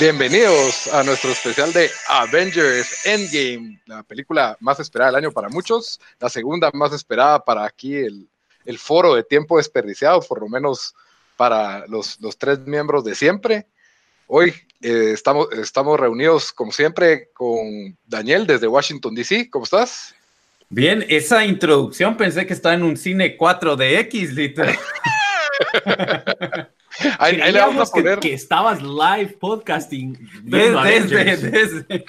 Bienvenidos a nuestro especial de Avengers Endgame, la película más esperada del año para muchos, la segunda más esperada para aquí el, foro de tiempo desperdiciado, por lo menos para los, tres miembros de siempre. Hoy eh, estamos, estamos reunidos, como siempre, con Daniel desde Washington, D.C. ¿Cómo estás? Bien, esa introducción pensé que estaba en un cine 4DX, literal. ahí, le vamos a poner. Que, estabas live podcasting. Desde, desde,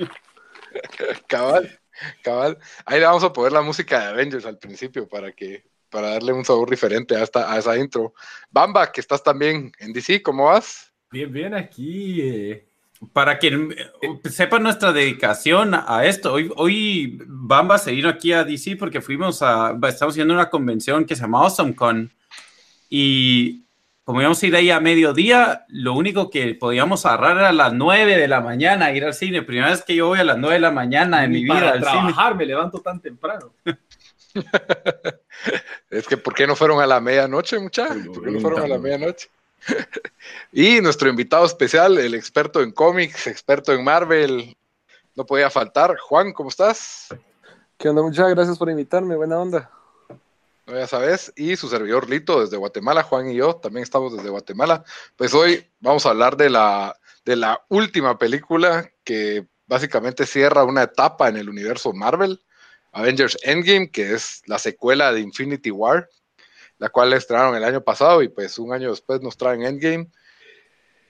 Cabal, cabal. Ahí le vamos a poner la música de Avengers al principio para que para darle un sabor diferente a, esta, a esa intro. Bamba, que estás también en DC, ¿cómo vas? Bien, bien, aquí. Eh. Para quien eh, sepa nuestra dedicación a esto, hoy, hoy Bamba se vino aquí a DC porque fuimos a, estamos haciendo una convención que se llama AwesomeCon y como íbamos a ir ahí a mediodía, lo único que podíamos agarrar era a las 9 de la mañana, ir al cine. Primera vez que yo voy a las 9 de la mañana en mi vida para trabajar, me levanto tan temprano. es que, ¿por qué no fueron a la medianoche, muchachos? ¿Por qué no fueron a la medianoche? y nuestro invitado especial, el experto en cómics, experto en Marvel, no podía faltar. Juan, ¿cómo estás? ¿Qué onda? Muchas gracias por invitarme, buena onda ya sabes, y su servidor Lito desde Guatemala, Juan y yo también estamos desde Guatemala. Pues hoy vamos a hablar de la, de la última película que básicamente cierra una etapa en el universo Marvel, Avengers Endgame, que es la secuela de Infinity War, la cual estrenaron el año pasado y pues un año después nos traen Endgame.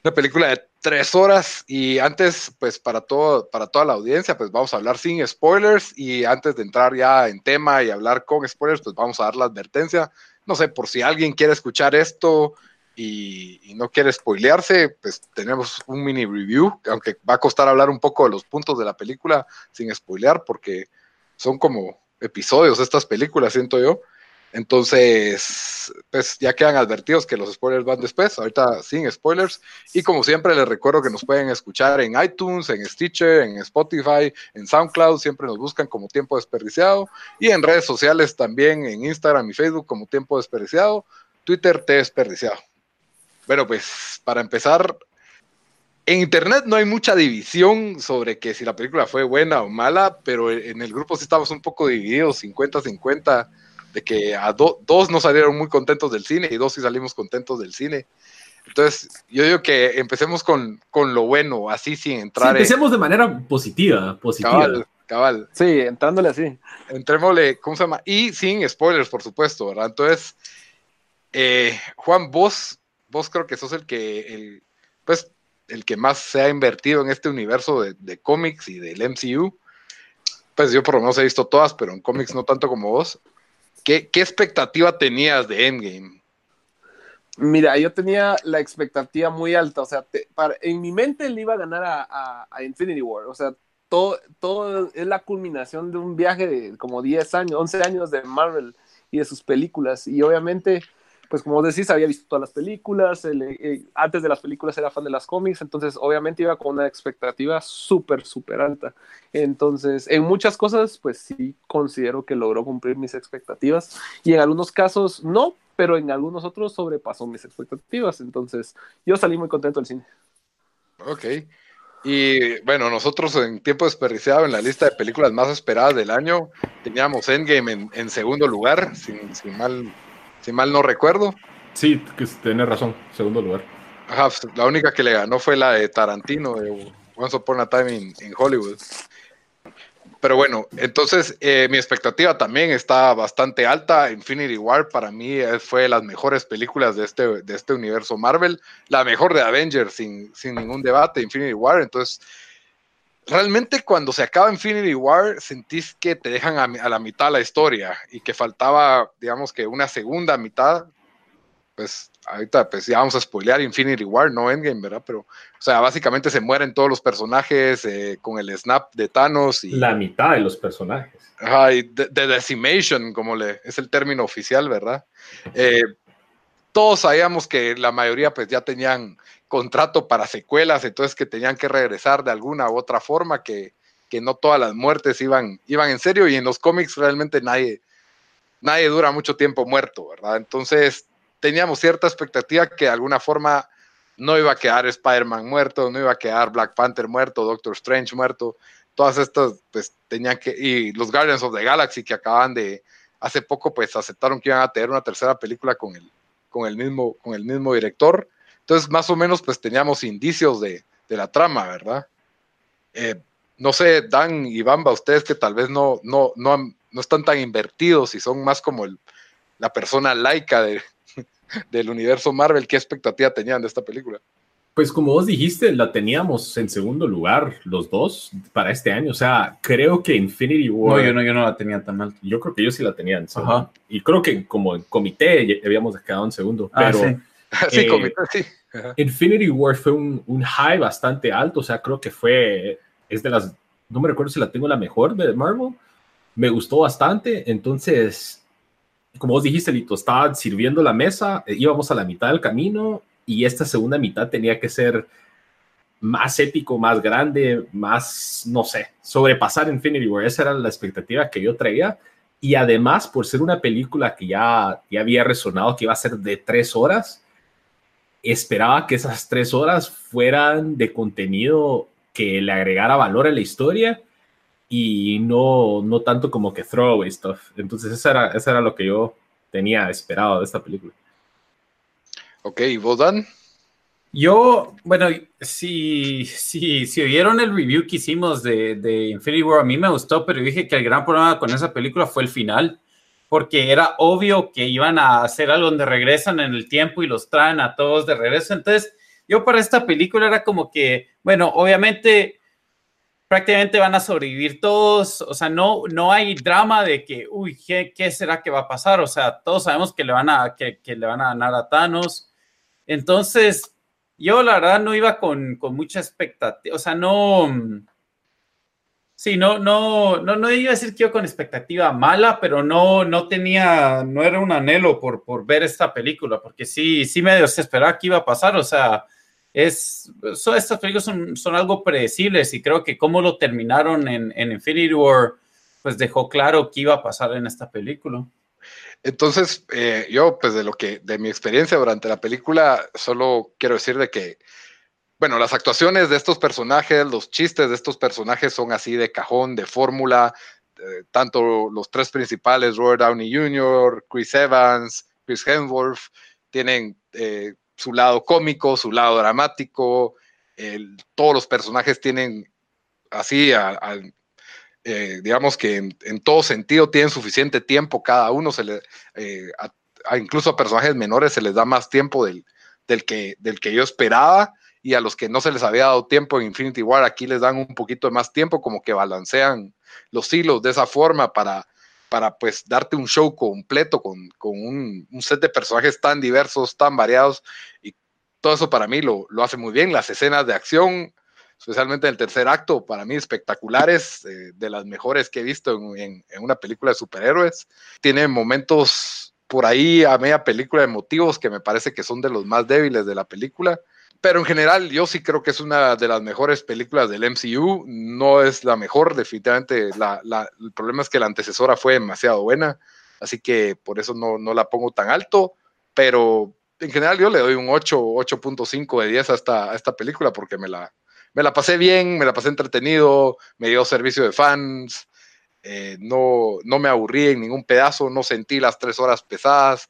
Una película de tres horas y antes, pues para, todo, para toda la audiencia, pues vamos a hablar sin spoilers y antes de entrar ya en tema y hablar con spoilers, pues vamos a dar la advertencia. No sé, por si alguien quiere escuchar esto y, no quiere spoilearse, pues tenemos un mini review, aunque va a costar hablar un poco de los puntos de la película sin spoilear, porque son como episodios estas películas, siento yo. Entonces, pues ya quedan advertidos que los spoilers van después, ahorita sin spoilers. Y como siempre, les recuerdo que nos pueden escuchar en iTunes, en Stitcher, en Spotify, en SoundCloud, siempre nos buscan como Tiempo Desperdiciado. Y en redes sociales también, en Instagram y Facebook como Tiempo Desperdiciado, Twitter T Desperdiciado. Bueno, pues para empezar, en Internet no hay mucha división sobre que si la película fue buena o mala, pero en el grupo sí estamos un poco divididos, 50-50 de que a dos nos salieron muy contentos del cine y dos sí salimos contentos del cine. Entonces, yo digo que empecemos con, con lo bueno, así sin entrar. Sí, empecemos de manera positiva, positiva. Cabal, cabal. Sí, entrándole así. Entrémosle, ¿cómo se llama? Y sin spoilers, por supuesto, ¿verdad? Entonces, eh, Juan, vos, vos creo que sos el que, el, pues, el que más se ha invertido en este universo de, de cómics y del MCU. Pues yo por lo menos he visto todas, pero en cómics no tanto como vos. ¿Qué, expectativa tenías de Endgame? Mira, yo tenía la expectativa muy alta, o sea, en mi mente él iba a ganar a, Infinity War, o sea, todo, todo es la culminación de un viaje de como 10 años, 11 años de Marvel y de sus películas, y obviamente pues como decís, había visto todas las películas, eh, antes de las películas era fan de las cómics, entonces obviamente iba con una expectativa súper, súper alta. Entonces, en muchas cosas, pues sí considero que logró cumplir mis expectativas y en algunos casos no, pero en algunos otros sobrepasó mis expectativas. Entonces, yo salí muy contento del cine. Ok. Y bueno, nosotros en tiempo desperdiciado en la lista de películas más esperadas del año teníamos Endgame en, segundo lugar, sin, sin mal si mal no recuerdo. Sí, que tiene razón, segundo lugar. Ajá, pues, la única que le ganó fue la de Tarantino, de Once Upon a Time in, Hollywood. Pero bueno, entonces eh, mi expectativa también está bastante alta. Infinity War para mí fue de las mejores películas de este, de este universo Marvel. La mejor de Avengers, sin, sin ningún debate, Infinity War. Entonces, realmente cuando se acaba Infinity War, sentís que te dejan a, la mitad la historia y que faltaba, digamos que una segunda mitad pues ahorita pues ya vamos a spoilear Infinity War, no Endgame, ¿verdad? Pero, o sea, básicamente se mueren todos los personajes eh, con el snap de Thanos. Y, la mitad de los personajes. Ajá, y de, decimation, como le, es el término oficial, ¿verdad? Eh, todos sabíamos que la mayoría pues ya tenían contrato para secuelas, entonces que tenían que regresar de alguna u otra forma, que, que no todas las muertes iban, iban en serio y en los cómics realmente nadie, nadie dura mucho tiempo muerto, ¿verdad? Entonces teníamos cierta expectativa que de alguna forma no iba a quedar Spider-Man muerto, no iba a quedar Black Panther muerto, Doctor Strange muerto, todas estas pues tenían que, y los Guardians of the Galaxy que acaban de, hace poco pues aceptaron que iban a tener una tercera película con el, con el, mismo, con el mismo director, entonces más o menos pues teníamos indicios de, de la trama, ¿verdad? Eh, no sé, Dan y Bamba, ustedes que tal vez no, no, no, no están tan invertidos y son más como el, la persona laica de, del universo Marvel, ¿qué expectativa tenían de esta película? Pues como vos dijiste, la teníamos en segundo lugar los dos para este año. O sea, creo que Infinity War... No, yo no, yo no la tenía tan alto. Yo creo que yo sí la tenía en segundo. Y creo que como en comité habíamos quedado en segundo. Ah, pero, sí, sí eh, comité, sí. Infinity War fue un, un high bastante alto. O sea, creo que fue... Es de las... No me recuerdo si la tengo la mejor de Marvel. Me gustó bastante. Entonces, como vos dijiste, Lito, estaba sirviendo la mesa, eh, íbamos a la mitad del camino y esta segunda mitad tenía que ser más épico, más grande, más, no sé, sobrepasar Infinity War. Esa era la expectativa que yo traía. Y además, por ser una película que ya, ya había resonado que iba a ser de tres horas, esperaba que esas tres horas fueran de contenido que le agregara valor a la historia y no, no tanto como que throwaway stuff. Entonces, eso era, eso era lo que yo tenía esperado de esta película. Ok, ¿y vos, Dan? Yo, bueno, si, si, si oyeron el review que hicimos de, de Infinity War, a mí me gustó, pero dije que el gran problema con esa película fue el final, porque era obvio que iban a hacer algo donde regresan en el tiempo y los traen a todos de regreso. Entonces, yo para esta película era como que, bueno, obviamente prácticamente van a sobrevivir todos, o sea, no, no hay drama de que, uy, ¿qué, ¿qué, será que va a pasar? O sea, todos sabemos que le van a, que, que, le van a ganar a Thanos. Entonces, yo la verdad no iba con, con mucha expectativa, o sea, no, sí, no, no, no, no iba a decir que yo con expectativa mala, pero no, no tenía, no era un anhelo por, por ver esta película, porque sí, sí me desesperaba que iba a pasar, o sea, es, estas películas son, son, algo predecibles y creo que cómo lo terminaron en, en, Infinity War, pues dejó claro qué iba a pasar en esta película. Entonces, eh, yo, pues de lo que, de mi experiencia durante la película, solo quiero decir de que, bueno, las actuaciones de estos personajes, los chistes de estos personajes son así de cajón, de fórmula, eh, tanto los tres principales, Robert Downey Jr., Chris Evans, Chris Hemsworth, tienen eh, su lado cómico, su lado dramático, todos los personajes tienen así, eh, digamos que en, todo sentido tienen suficiente tiempo cada uno, se le, eh, incluso a personajes menores se les da más tiempo del, que, del que yo esperaba y a los que no se les había dado tiempo en Infinity War aquí les dan un poquito más tiempo, como que balancean los hilos de esa forma para para pues darte un show completo con, un, set de personajes tan diversos, tan variados y todo eso para mí lo, hace muy bien. Las escenas de acción, especialmente en el tercer acto, para mí espectaculares, eh, de las mejores que he visto en, una película de superhéroes. Tiene momentos por ahí a media película de motivos que me parece que son de los más débiles de la película pero en general yo sí creo que es una de las mejores películas del MCU. No es la mejor, definitivamente. el problema es que la antecesora fue demasiado buena, así que por eso no, no la pongo tan alto. Pero en general yo le doy un 8, 8.5 de 10 a esta, a esta película porque me la, me la pasé bien, me la pasé entretenido, me dio servicio de fans. Eh, no, no me aburrí en ningún pedazo, no sentí las tres horas pesadas.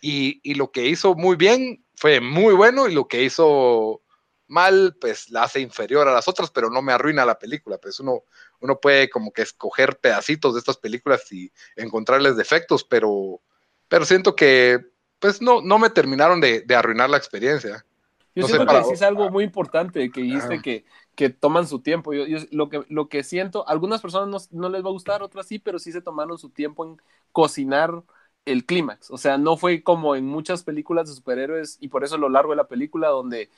Y, y, lo que hizo muy bien fue muy bueno y lo que hizo mal, pues la hace inferior a las otras, pero no me arruina la película. Pues uno, uno puede como que escoger pedacitos de estas películas y encontrarles defectos, pero, pero siento que pues no, no me terminaron de, arruinar la experiencia. Yo siento que es algo muy importante que dijiste que, que toman su tiempo. Yo, lo, que, lo que siento, algunas personas no, no, les va a gustar, otras sí, pero sí se tomaron su tiempo en cocinar el clímax. O sea, no fue como en muchas películas de superhéroes y por eso lo largo de la película donde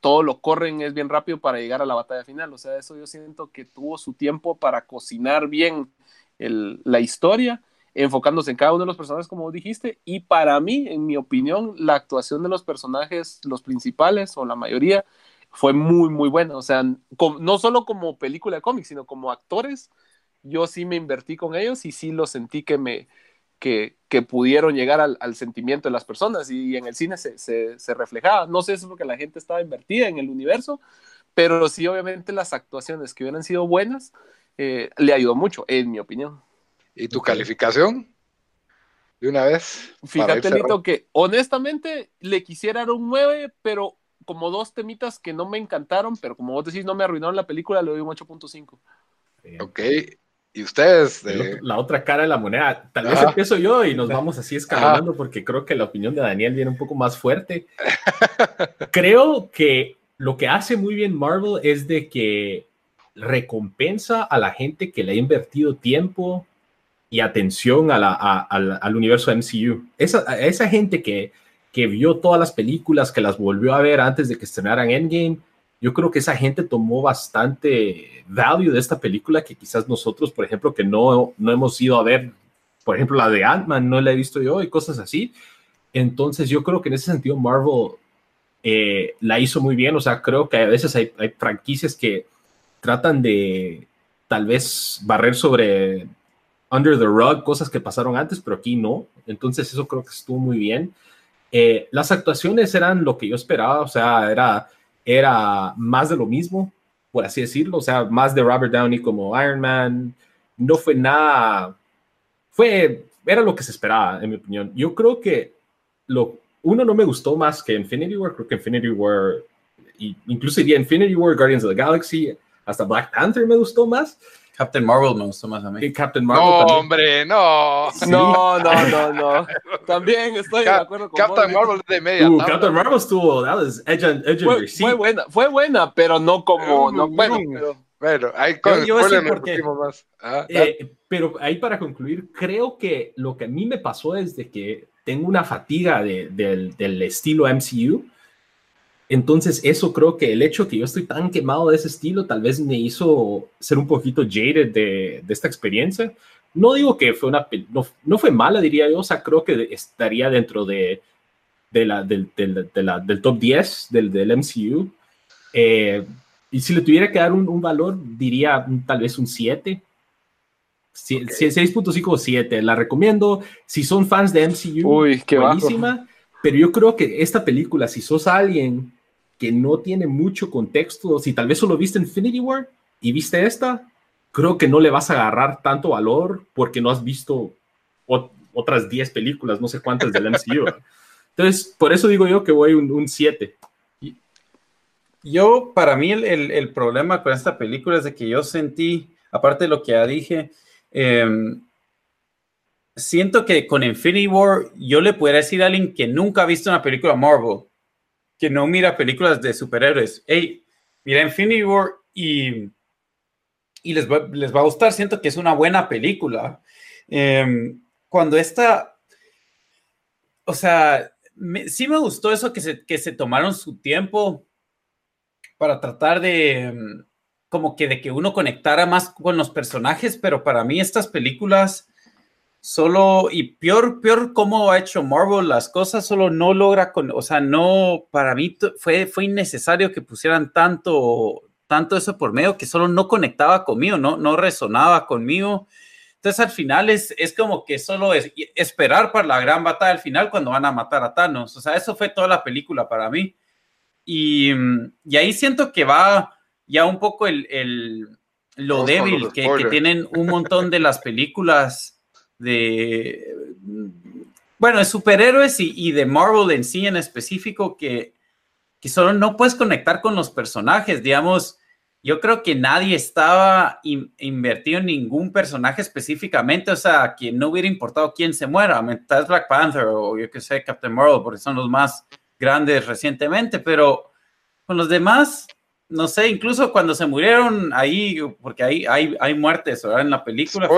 todo lo corren es bien rápido para llegar a la batalla final. O sea, eso yo siento que tuvo su tiempo para cocinar bien la historia, enfocándose en cada uno de los personajes, como dijiste. Y para mí, en mi opinión, la actuación de los personajes, los principales o la mayoría, fue muy, muy buena. O sea, no solo como película de cómics, sino como actores. Yo sí me invertí con ellos y sí lo sentí que me, que, pudieron llegar al, sentimiento de las personas y en el cine se, reflejaba. No sé si es porque la gente estaba invertida en el universo, pero sí obviamente las actuaciones que hubieran sido buenas eh, le ayudó mucho, en mi opinión. ¿Y tu calificación? De una vez. Fíjate, Lito, que honestamente le quisiera dar un 9, pero como dos temitas que no me encantaron, pero como vos decís, no me arruinaron la película, le doy un 8.5. Ok, y ustedes. La otra cara de la moneda. Tal vez empiezo yo y nos vamos así escalando porque creo que la opinión de Daniel viene un poco más fuerte. creo que lo que hace muy bien Marvel es de que recompensa a la gente que le ha invertido tiempo y atención a la, al universo MCU. Esa, esa gente que, que vio todas las películas, que las volvió a ver antes de que estrenaran Endgame, yo creo que esa gente tomó bastante value de esta película que quizás nosotros, por ejemplo, que no, no hemos ido a ver, por ejemplo, la de Ant-Man, no la he visto yo y cosas así. Entonces yo creo que en ese sentido Marvel eh, la hizo muy bien, o sea, creo que a veces hay, hay franquicias que tratan de tal vez barrer sobre under the rug cosas que pasaron antes, pero aquí no. Entonces eso creo que estuvo muy bien. Eh, las actuaciones eran lo que yo esperaba, o sea, era era más de lo mismo, por así decirlo, o sea, más de Robert Downey como Iron Man, no fue nada, fue, era lo que se esperaba, en mi opinión. Yo creo que lo, uno no me gustó más que Infinity War, creo que Infinity War, incluso Infinity War, Guardians of the Galaxy, hasta Black Panther me gustó más, Captain Marvel me gustó más a mí. Captain Marvel no, hombre, no. No, no, no, no. También estoy de acuerdo con Captain Marvel de media. Uh, Captain Marvel estuvo, that was edge and, edge fue, fue, buena, fue buena, pero no como, no, bueno, pero... Bueno, ahí con yo, yo porque, más. Ah, eh, pero ahí para concluir, creo que lo que a mí me pasó es de que tengo una fatiga de, del, del estilo MCU entonces, eso creo que el hecho que yo estoy tan quemado de ese estilo tal vez me hizo ser un poquito jaded de, de esta experiencia. No digo que fue una, no, no, fue mala, diría yo, o sea, creo que estaría dentro de, de la, del, del, de la, del top 10 del, del MCU. Eh, y si le tuviera que dar un, un valor, diría tal vez un 7. 6.5 o 7. La recomiendo. Si son fans de MCU, Uy, qué buenísima. Pero yo creo que esta película, si sos alguien que no tiene mucho contexto, si tal vez solo viste Infinity War y viste esta, creo que no le vas a agarrar tanto valor porque no has visto otras 10 películas, no sé cuántas del MCU. Entonces, por eso digo yo que voy un 7. Yo, para mí, el, problema con esta película es de que yo sentí, aparte de lo que ya dije, em, siento que con Infinity War yo le pudiera decir a alguien que nunca ha visto una película Marvel, que no mira películas de superhéroes, hey, mira Infinity War y, y les, va, les va a gustar, siento que es una buena película. Em, cuando esta, o sea, sí me gustó eso que se, que se tomaron su tiempo para tratar de, em, como que de que uno conectara más con los personajes, pero para mí estas películas solo, y peor, peor cómo ha hecho Marvel las cosas, solo no logra con, o sea, no, para mí fue, fue innecesario que pusieran tanto, tanto eso por medio que solo no conectaba conmigo, no, no resonaba conmigo. Entonces al final es, es como que solo es esperar para la gran batalla al final cuando van a matar a Thanos. O sea, eso fue toda la película para mí. Y, y ahí siento que va ya un poco el, el lo débil que, que, tienen un montón de las películas de, bueno, de superhéroes y, de Marvel en sí en específico que, que solo no puedes conectar con los personajes, digamos. Yo creo que nadie estaba invertido en ningún personaje específicamente, o sea, que no hubiera importado quién se muera, tal Black Panther o yo que sé, Captain Marvel, porque son los más grandes recientemente, pero con los demás, no sé, incluso cuando se murieron ahí, porque ahí hay, hay muertes, ¿verdad? En la película.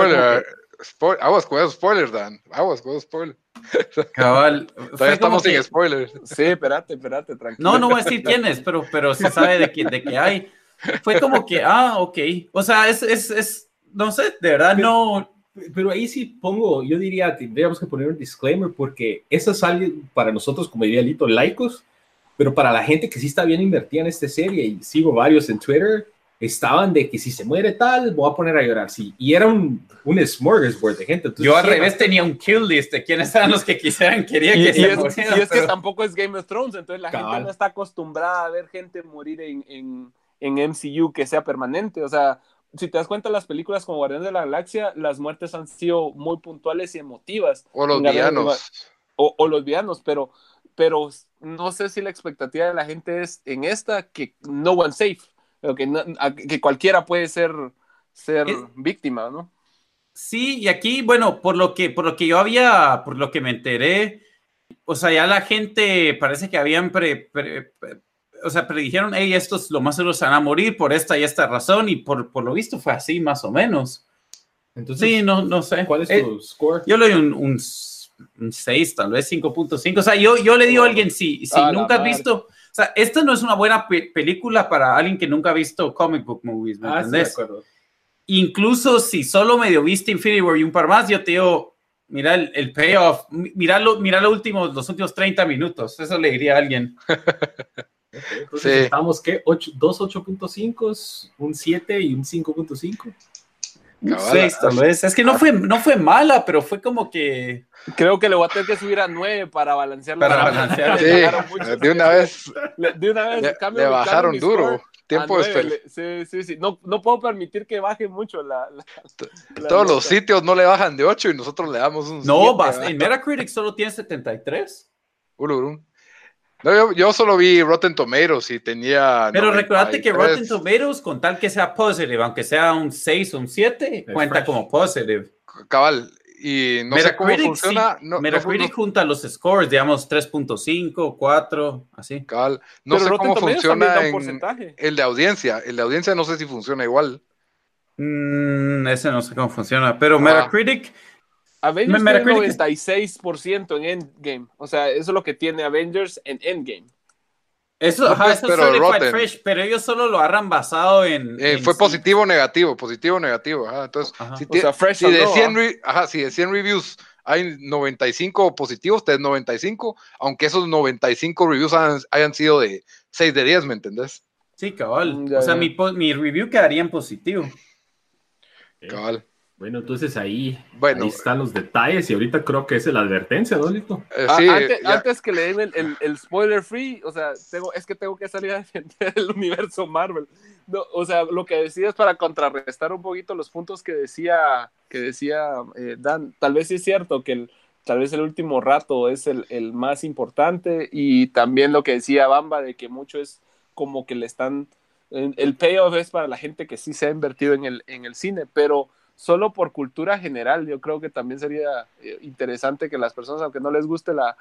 Aguas con esos spoilers, Dan. Aguas con esos spoilers. Cabal. Todavía estamos sin spoilers. Sí, espérate, espérate, tranquilo. No, no voy a decir quién es, pero, pero se sabe de que, de que hay. Fue como que, ah, ok. O sea, es, es, es no sé, de verdad no. Pero ahí sí pongo, yo diría, tendríamos que poner un disclaimer porque eso es algo para nosotros, como diría Lito, laicos, pero para la gente que sí está bien invertida en esta serie, y sigo varios en Twitter, estaban de que si se muere tal, voy a poner a llorar. Sí, y era un, un smorgasbord de gente. Yo al revés tenía un kill list de quiénes eran los que quisieran, querían que se es, Y es que tampoco es Game of Thrones, entonces la gente no está acostumbrada a ver gente morir en, en, en MCU que sea permanente. O sea, si te das cuenta, las películas como Guardianes de la Galaxia, las muertes han sido muy puntuales y emotivas. O los villanos. O, o, los villanos, pero, pero no sé si la expectativa de la gente es en esta que no one safe que, que cualquiera puede ser, ser víctima, ¿no? Sí, y aquí, bueno, por lo que, por lo que yo había, por lo que me enteré, o sea, ya la gente parece que habían pre, o sea, predijeron, hey, estos lo más seguro se van a morir por esta y esta razón, y por, por lo visto fue así, más o menos. Entonces, sí, no, no sé. ¿Cuál es eh, tu score? Yo le doy un, un, 6, tal vez 5.5. O sea, yo, yo le digo a alguien, si, si nunca has visto, o sea, esta no es una buena película para alguien que nunca ha visto comic book movies, ¿me ah, Incluso si solo medio viste Infinity War y un par más, yo te digo, mira el, payoff, mira, lo, mira lo último, los últimos 30 minutos, eso le diría a alguien. Entonces estamos, ¿qué? ¿Dos 8.5, un 7 y un 5.5? Es que no fue, no fue mala, pero fue como que. Creo que le voy a tener que subir a 9 para balancear Para balancear. Sí, de una vez. de una vez le, le bajaron duro. Tiempo de Sí, sí, sí. No, no, puedo permitir que baje mucho la. Todos los sitios no le bajan de 8 y nosotros le damos un. No, en Metacritic solo tiene 73. Ururum. No, yo, solo vi Rotten Tomatoes y tenía. Pero recordate que Rotten Tomatoes, con tal que sea positive, aunque sea un 6 o un 7, cuenta como positive. Cabal. Y no sé cómo funciona. Metacritic junta los scores, digamos 3.5, 4, así. Cabal. No sé cómo funciona el de audiencia. El de audiencia no sé si funciona igual. Mm, ese no sé cómo funciona. Pero Metacritic Avengers tiene 96% en Endgame. O sea, eso es lo que tiene Avengers en Endgame. Eso, ajá, eso pero, es fresh, pero ellos solo lo agarran basado en. Eh, fue positivo o negativo, positivo o negativo. Ajá. Entonces, Si, o sea, fresh si, de 100 ajá, si de 100 reviews hay 95 positivos, te 95, aunque esos 95 reviews hayan, sido de 6 de 10, ¿me entendés? Sí, cabal. Mm, o sea, mi, mi, review quedaría en positivo. Cabal. Bueno, entonces ahí, bueno, están los detalles y ahorita creo que es la advertencia, ¿no, Lito? Eh, ah, antes, que le den el, spoiler free, o sea, tengo, es que tengo que salir a defender el universo Marvel. No, o sea, lo que decía es para contrarrestar un poquito los puntos que decía, que decía eh, Dan. Tal vez sí es cierto que el, tal vez el último rato es el, el, más importante y también lo que decía Bamba de que mucho es como que le están... El payoff es para la gente que sí se ha invertido en el, en el cine, pero solo por cultura general, yo creo que también sería eh, interesante que las personas, aunque no les guste la,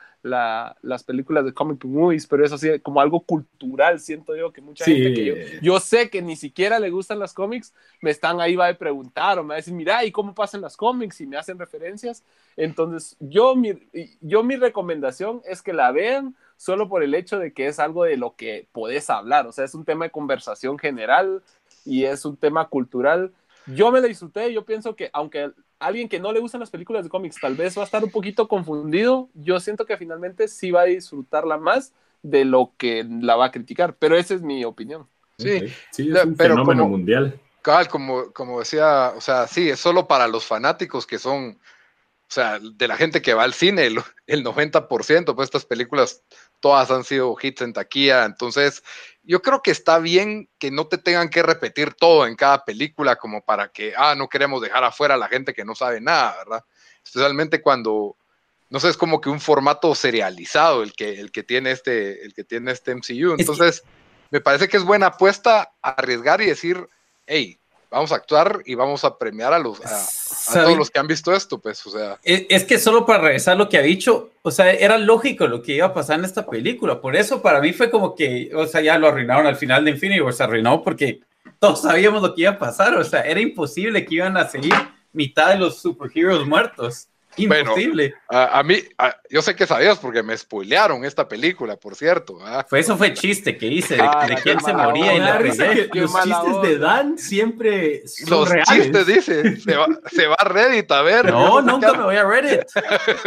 las películas de comic movies, pero eso sí, como algo cultural, siento yo que mucha gente que yo, sé que ni siquiera le gustan las cómics, me están ahí va a preguntar o me va a decir, mira, ¿y cómo pasan las cómics? Y me hacen referencias. Entonces, yo mi, yo mi recomendación es que la vean solo por el hecho de que es algo de lo que podés hablar, o sea, es un tema de conversación general y es un tema cultural yo me la disfruté, yo pienso que aunque alguien que no le gustan las películas de cómics tal vez va a estar un poquito confundido, yo siento que finalmente sí va a disfrutarla más de lo que la va a criticar, pero esa es mi opinión. Sí, sí es un pero fenómeno mundial. Cabal, como, como decía, o sea, sí, es solo para los fanáticos que son, o sea, de la gente que va al cine, el, el 90%, pues estas películas todas han sido hits en taquilla, entonces yo creo que está bien que no te tengan que repetir todo en cada película como para que, ah, no queremos dejar afuera a la gente que no sabe nada, ¿verdad? Especialmente cuando, no sé, es como que un formato serializado el que, el que tiene este, el que tiene este MCU, entonces me parece que es buena apuesta arriesgar y decir, hey, vamos a actuar y vamos a premiar a los a, todos los que han visto esto, pues, o sea. Es, que solo para regresar lo que ha dicho, o sea, era lógico lo que iba a pasar en esta película, por eso para mí fue como que, o sea, ya lo arruinaron al final de Infinity War, se arruinó porque todos sabíamos lo que iba a pasar, o sea, era imposible que iban a seguir mitad de los superhéroes muertos. Imposible. a, mí, yo sé que sabías porque me spoilearon esta película, por cierto. Fue, eso fue chiste que hice, de, ah, quién se moría y la Los chistes de Dan siempre son Los chistes, dice, se va, se va, a Reddit a ver. No, nunca me voy a Reddit.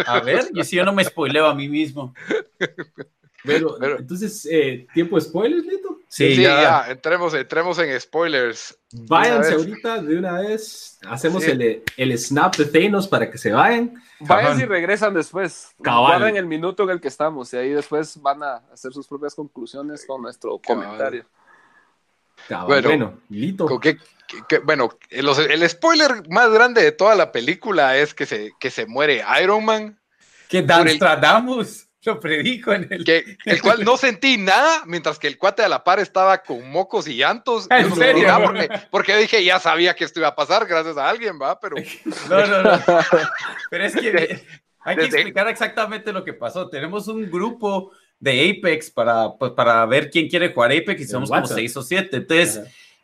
A ver, y si yo no me spoileo a mí mismo. Pero, entonces, eh, ¿tiempo de spoilers, Lito? Sí, ya. Entremos, entremos en spoilers. Váyanse ahorita de una vez. Hacemos el, el, snap de Thanos para que se vayan. Vayan y regresan después. Guarden el minuto en el que estamos y ahí después van a hacer sus propias conclusiones con nuestro comentario. Bueno, bueno, Lito. bueno, el, spoiler más grande de toda la película es que se, que se muere Iron Man. Que Dan Stradamus lo predijo en el... Que, el cual no sentí nada, mientras que el cuate a la par estaba con mocos y llantos. ¿En serio? Porque, porque, dije, ya sabía que esto iba a pasar gracias a alguien, ¿va? Pero... No, no, no. Pero es que hay que explicar exactamente lo que pasó. Tenemos un grupo de Apex para, pues, para ver quién quiere jugar Apex y somos como seis o siete. Entonces,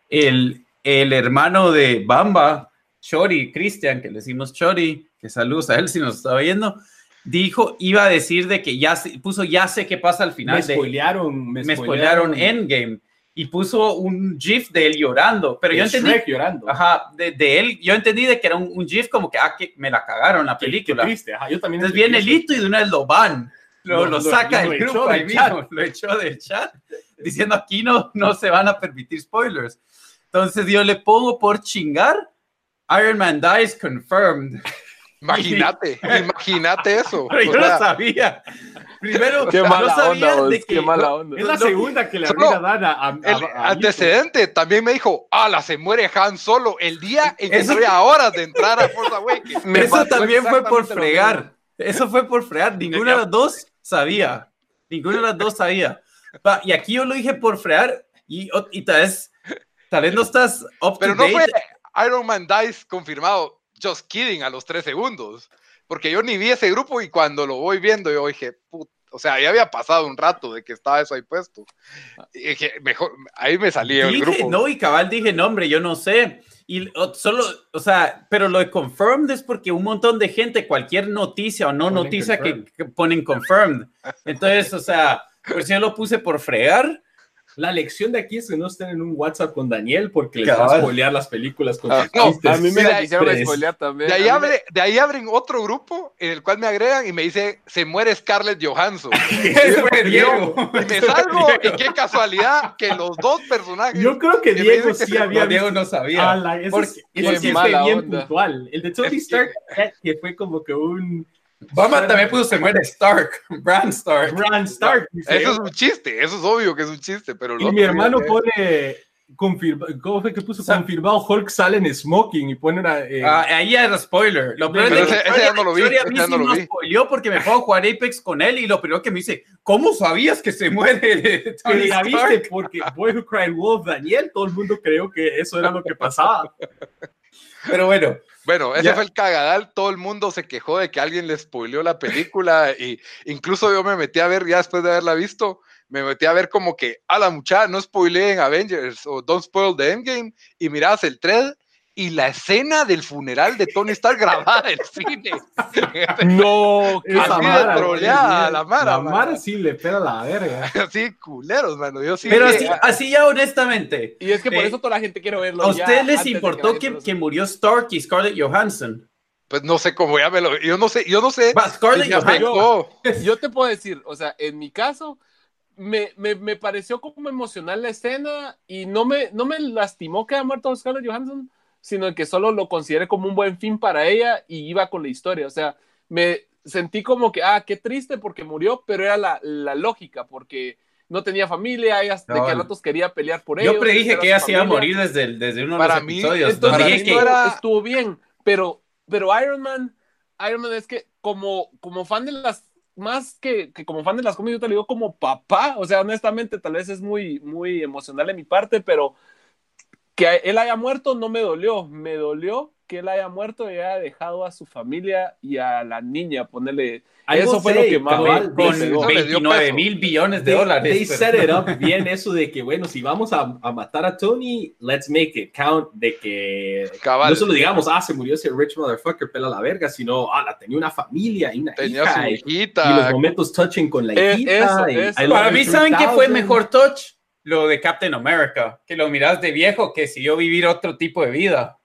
el, el hermano de Bamba, Chori, Cristian, que le decimos Chori, que saludos a él si nos está viendo dijo, iba a decir de que ya se, puso ya sé qué pasa al final. Me spoilearon, me, spoilearon Endgame y puso un GIF de él llorando, pero yo entendí llorando. Ajá, de, de, él, yo entendí de que era un, GIF como que ah, que me la cagaron la película. triste, ajá, yo también. Entonces viene Lito y de una vez lo van, lo, lo, saca del grupo ahí mismo, lo echó del chat, diciendo aquí no, no se van a permitir spoilers. Entonces yo le pongo por chingar, Iron Man dies confirmed. Imagínate, imagínate eso. yo no sabía. Primero, qué mala no sabía onda, de que, qué mala onda. Es la segunda que le había dado a, a, El antecedente también me dijo, ala, se muere Han Solo el día en que estoy a horas de entrar a Force Awakens. Eso también fue por fregar. Eso fue por fregar. Ninguna de las dos sabía. Ninguna de las dos sabía. Y aquí yo lo dije por fregar y, y tal vez tal vez no estás up Pero no fue Iron Man Dice confirmado just kidding a los tres segundos. Porque yo ni vi ese grupo y cuando lo voy viendo, yo dije, o sea, ya había pasado un rato de que estaba eso ahí puesto. Y dije, mejor, ahí me salí el grupo. No, y cabal dije, no, hombre, yo no sé. Y solo, o sea, pero lo de confirmed es porque un montón de gente, cualquier noticia o no noticia que, que, ponen confirmed. Entonces, o sea, pues yo lo puse por fregar la lección de aquí es que no estén en un WhatsApp con Daniel porque les va a spoilear las películas con ah, no, A mí me la quisieron spoilear también. De ahí, abre, de ahí, abren otro grupo en el cual me agregan y me dice, se muere Scarlett Johansson. y, Diego. y me salgo y qué casualidad que los dos personajes... Yo creo que Diego sí había... Diego no sabía. porque, porque fue bien puntual. El de Tony Stark que fue como que un Bama también puso se muere Stark, Bran Stark. Bran Stark. Eso es un chiste, eso es obvio que es un chiste, pero... Y mi hermano pone confirma, ¿cómo fue que puso? confirmado Hulk sale en smoking y pone una. Eh... Ah, ahí era spoiler. Lo es que ese, ya no lo vi. Ese ya no lo vi. spoileó porque me puedo jugar Apex con él y lo primero que me dice, ¿cómo sabías que se muere? Tony la viste porque Boy Who Cried Wolf, Daniel, todo el mundo creyó que eso era lo que pasaba. Pero bueno, bueno, ese fue el cagadal. Todo el mundo se quejó de que alguien le spoileó la película. y incluso yo me metí a ver, ya después de haberla visto, me metí a ver como que a la muchacha no spoileen Avengers o Don't Spoil the Endgame. Y mirabas el thread y la escena del funeral de Tony Stark grabada en cine. No, esa mara, troleada, la Mara. La Mara sí le pega la verga. Así, culeros, mano. Yo sí Pero así, así, ya honestamente. Y es que por eh, eso toda la gente quiere verlo. ¿A ustedes les importó que, que, murió Stark y Scarlett Johansson? Pues no sé cómo ya me lo. Yo no sé, yo no sé. Scarlett Johansson. Yo, te puedo decir, o sea, en mi caso. Me, me, me, pareció como emocional la escena y no me, no me lastimó que haya muerto Scarlett Johansson, sino que solo lo consideré como un buen fin para ella y iba con la historia. O sea, me sentí como que, ah, qué triste porque murió, pero era la, la lógica, porque no tenía familia, ella de que a ratos quería pelear por ellos. Yo predije que ella se iba a morir desde, desde uno de los episodios. Entonces, para mí que... era, estuvo bien, pero, pero Iron Man, Iron Man es que como, como fan de las más que, que, como fan de las cómics, yo te lo digo como papá, o sea, honestamente, tal vez es muy, muy emocional de mi parte, pero que él haya muerto no me dolió, me dolió que él haya muerto y haya dejado a su familia y a la niña, ponerle... Eso fue lo que más con 29 mil billones de dólares. They set it up bien eso de que, bueno, si vamos a, a, matar a Tony, let's make it count de que no solo digamos, ah, se murió ese rich motherfucker, pela la verga, sino, ah, la tenía una familia y una tenía hija. Su hijita. Y, los momentos touching con la Eh, hijita. eso, y eso. Para mí, ¿saben qué fue 3000? mejor touch? Lo de Captain America, que lo miras de viejo, que siguió vivir otro tipo de vida.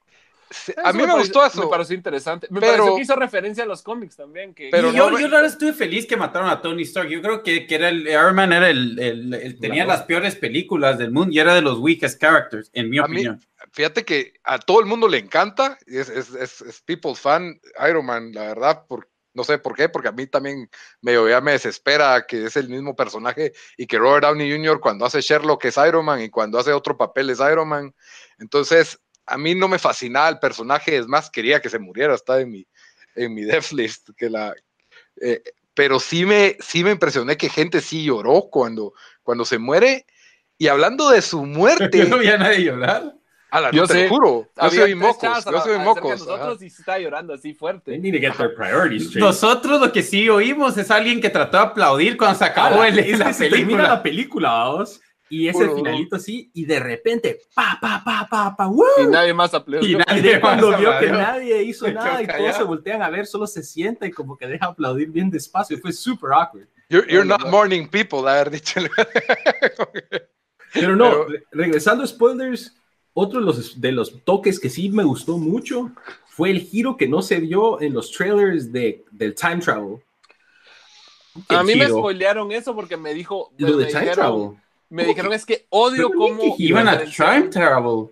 Sí, A mí me, pareció- gustó eso. Me pareció interesante. Me Pero- pareció que hizo referencia a los cómics también. Que, Pero yo, no- yo verdad estuve feliz que mataron a Tony Stark. Yo creo que, que era el Iron Man era el, el- el- tenía las peores películas del mundo y era de los weakest characters, en mi A mí- opinión. Fíjate que a todo el mundo le encanta, es, es, es, es people's fan Iron Man, la verdad, por, no sé por qué, porque a mí también medio ya me desespera que es el mismo personaje y que Robert Downey Jr. cuando hace Sherlock es Iron Man y cuando hace otro papel es Iron Man. Entonces, a mí no me fascinaba el personaje, es más, quería que se muriera, está en mi, en mi death list, que la, eh, pero sí me, sí me impresioné que gente sí lloró cuando, cuando se muere. Y hablando de su muerte, Yo no vi a nadie llorar. Ala, Yo no te sé, lo juro, yo soy mocos, yo soy mocos. nosotros y estaba llorando así fuerte. need to get their priorities straight. Nosotros lo que sí oímos es alguien que trató de aplaudir cuando se acabó Ahora, el- es la termina película. la película, vamos, y es el Puro- finalito así, y de repente, pa, pa, pa, pa, pa, ¡woo! Y nadie más aplaudió. Y nadie cuando vio que nadie hizo nada y todos se voltean a ver, solo se sienta y como que deja aplaudir bien despacio. Fue súper awkward. You're, you're No, not no. morning people, haber dicho. Pero no, Pero- re- regresando a spoilers, otro de los, de los toques que sí me gustó mucho fue el giro que no se vio en los trailers de, del time travel. A mí me spoilearon eso porque me dijo. Lo me de time dijeron, travel. me dijeron es que odio cómo. Iban a time travel.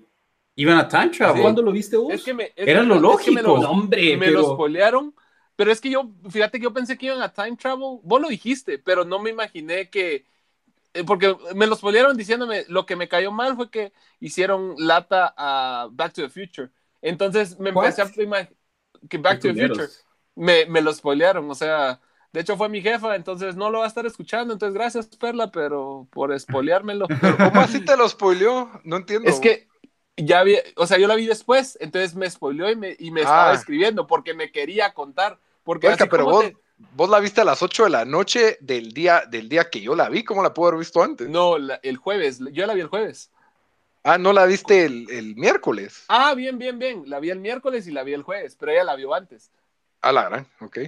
Iban a time travel. ¿Cuándo lo viste vos? Es que me, es Era lo me lógico. lo- hombre, me pero- lo spoilearon. Pero es que yo, fíjate que yo pensé que iban a time travel. Vos lo dijiste, pero no me imaginé que. Eh, Porque me lo spoilearon diciéndome lo que me cayó mal fue que hicieron lata a Back to the Future. Entonces me What? empecé a imaginar que Back to the. Future me, me lo spoilearon. O sea, de hecho fue mi jefa, entonces no lo va a estar escuchando. Entonces gracias, Perla, pero por spoileármelo. ¿Cómo así te lo spoileó? No entiendo. Es que ya vi, o sea, yo la vi después, entonces me spoileó y me, y me estaba Ah. escribiendo porque me quería contar. Porque Oiga, pero vos, te- vos la viste a las 8 de la noche del día, del día que yo la vi. ¿Cómo la puedo haber visto antes? No, la- el jueves, yo la vi el jueves. Ah, no la viste el, el miércoles. Ah, bien, bien, bien. La vi el miércoles y la vi el jueves, pero ella la vio antes. A la gran, ok.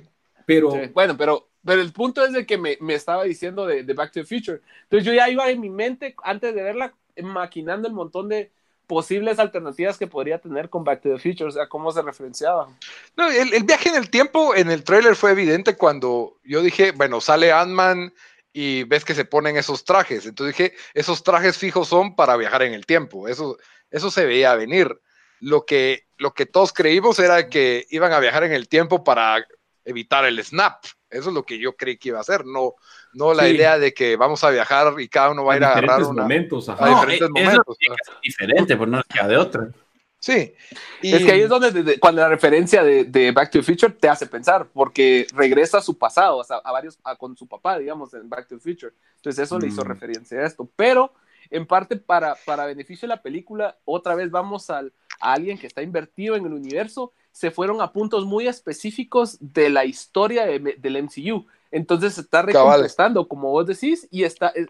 Pero Sí. Bueno, pero, pero el punto es de que me, me estaba diciendo de, de Back to the Future. Entonces yo ya iba en mi mente, antes de verla, maquinando el montón de posibles alternativas que podría tener con Back to the Future, o sea, cómo se referenciaba. No, el, viaje en el tiempo en el tráiler fue evidente cuando yo dije, bueno, sale Ant-Man y ves que se ponen esos trajes. Entonces dije, esos trajes fijos son para viajar en el tiempo. Eso, eso se veía venir. Lo que, lo que todos creímos era que iban a viajar en el tiempo para evitar el snap. Eso es lo que yo creí que iba a hacer, no, no la Sí. idea de que vamos a viajar y cada uno va a ir a agarrar diferentes una... momentos, ajá. a No, diferentes momentos. eso tiene que ser diferente, pues no queda de otra. Sí. Y- Es que ahí es donde cuando la referencia de, de Back to the Future te hace pensar, porque regresa a su pasado, o sea, a varios, a- con su papá, digamos, en Back to the Future. Entonces eso le hizo Mm. referencia a esto. Pero en parte para, para beneficio de la película, otra vez vamos al, a alguien que está invertido en el universo, se fueron a puntos muy específicos de la historia de- del MCU. Entonces se está Cabal. recompostando, como vos decís, y está... eh,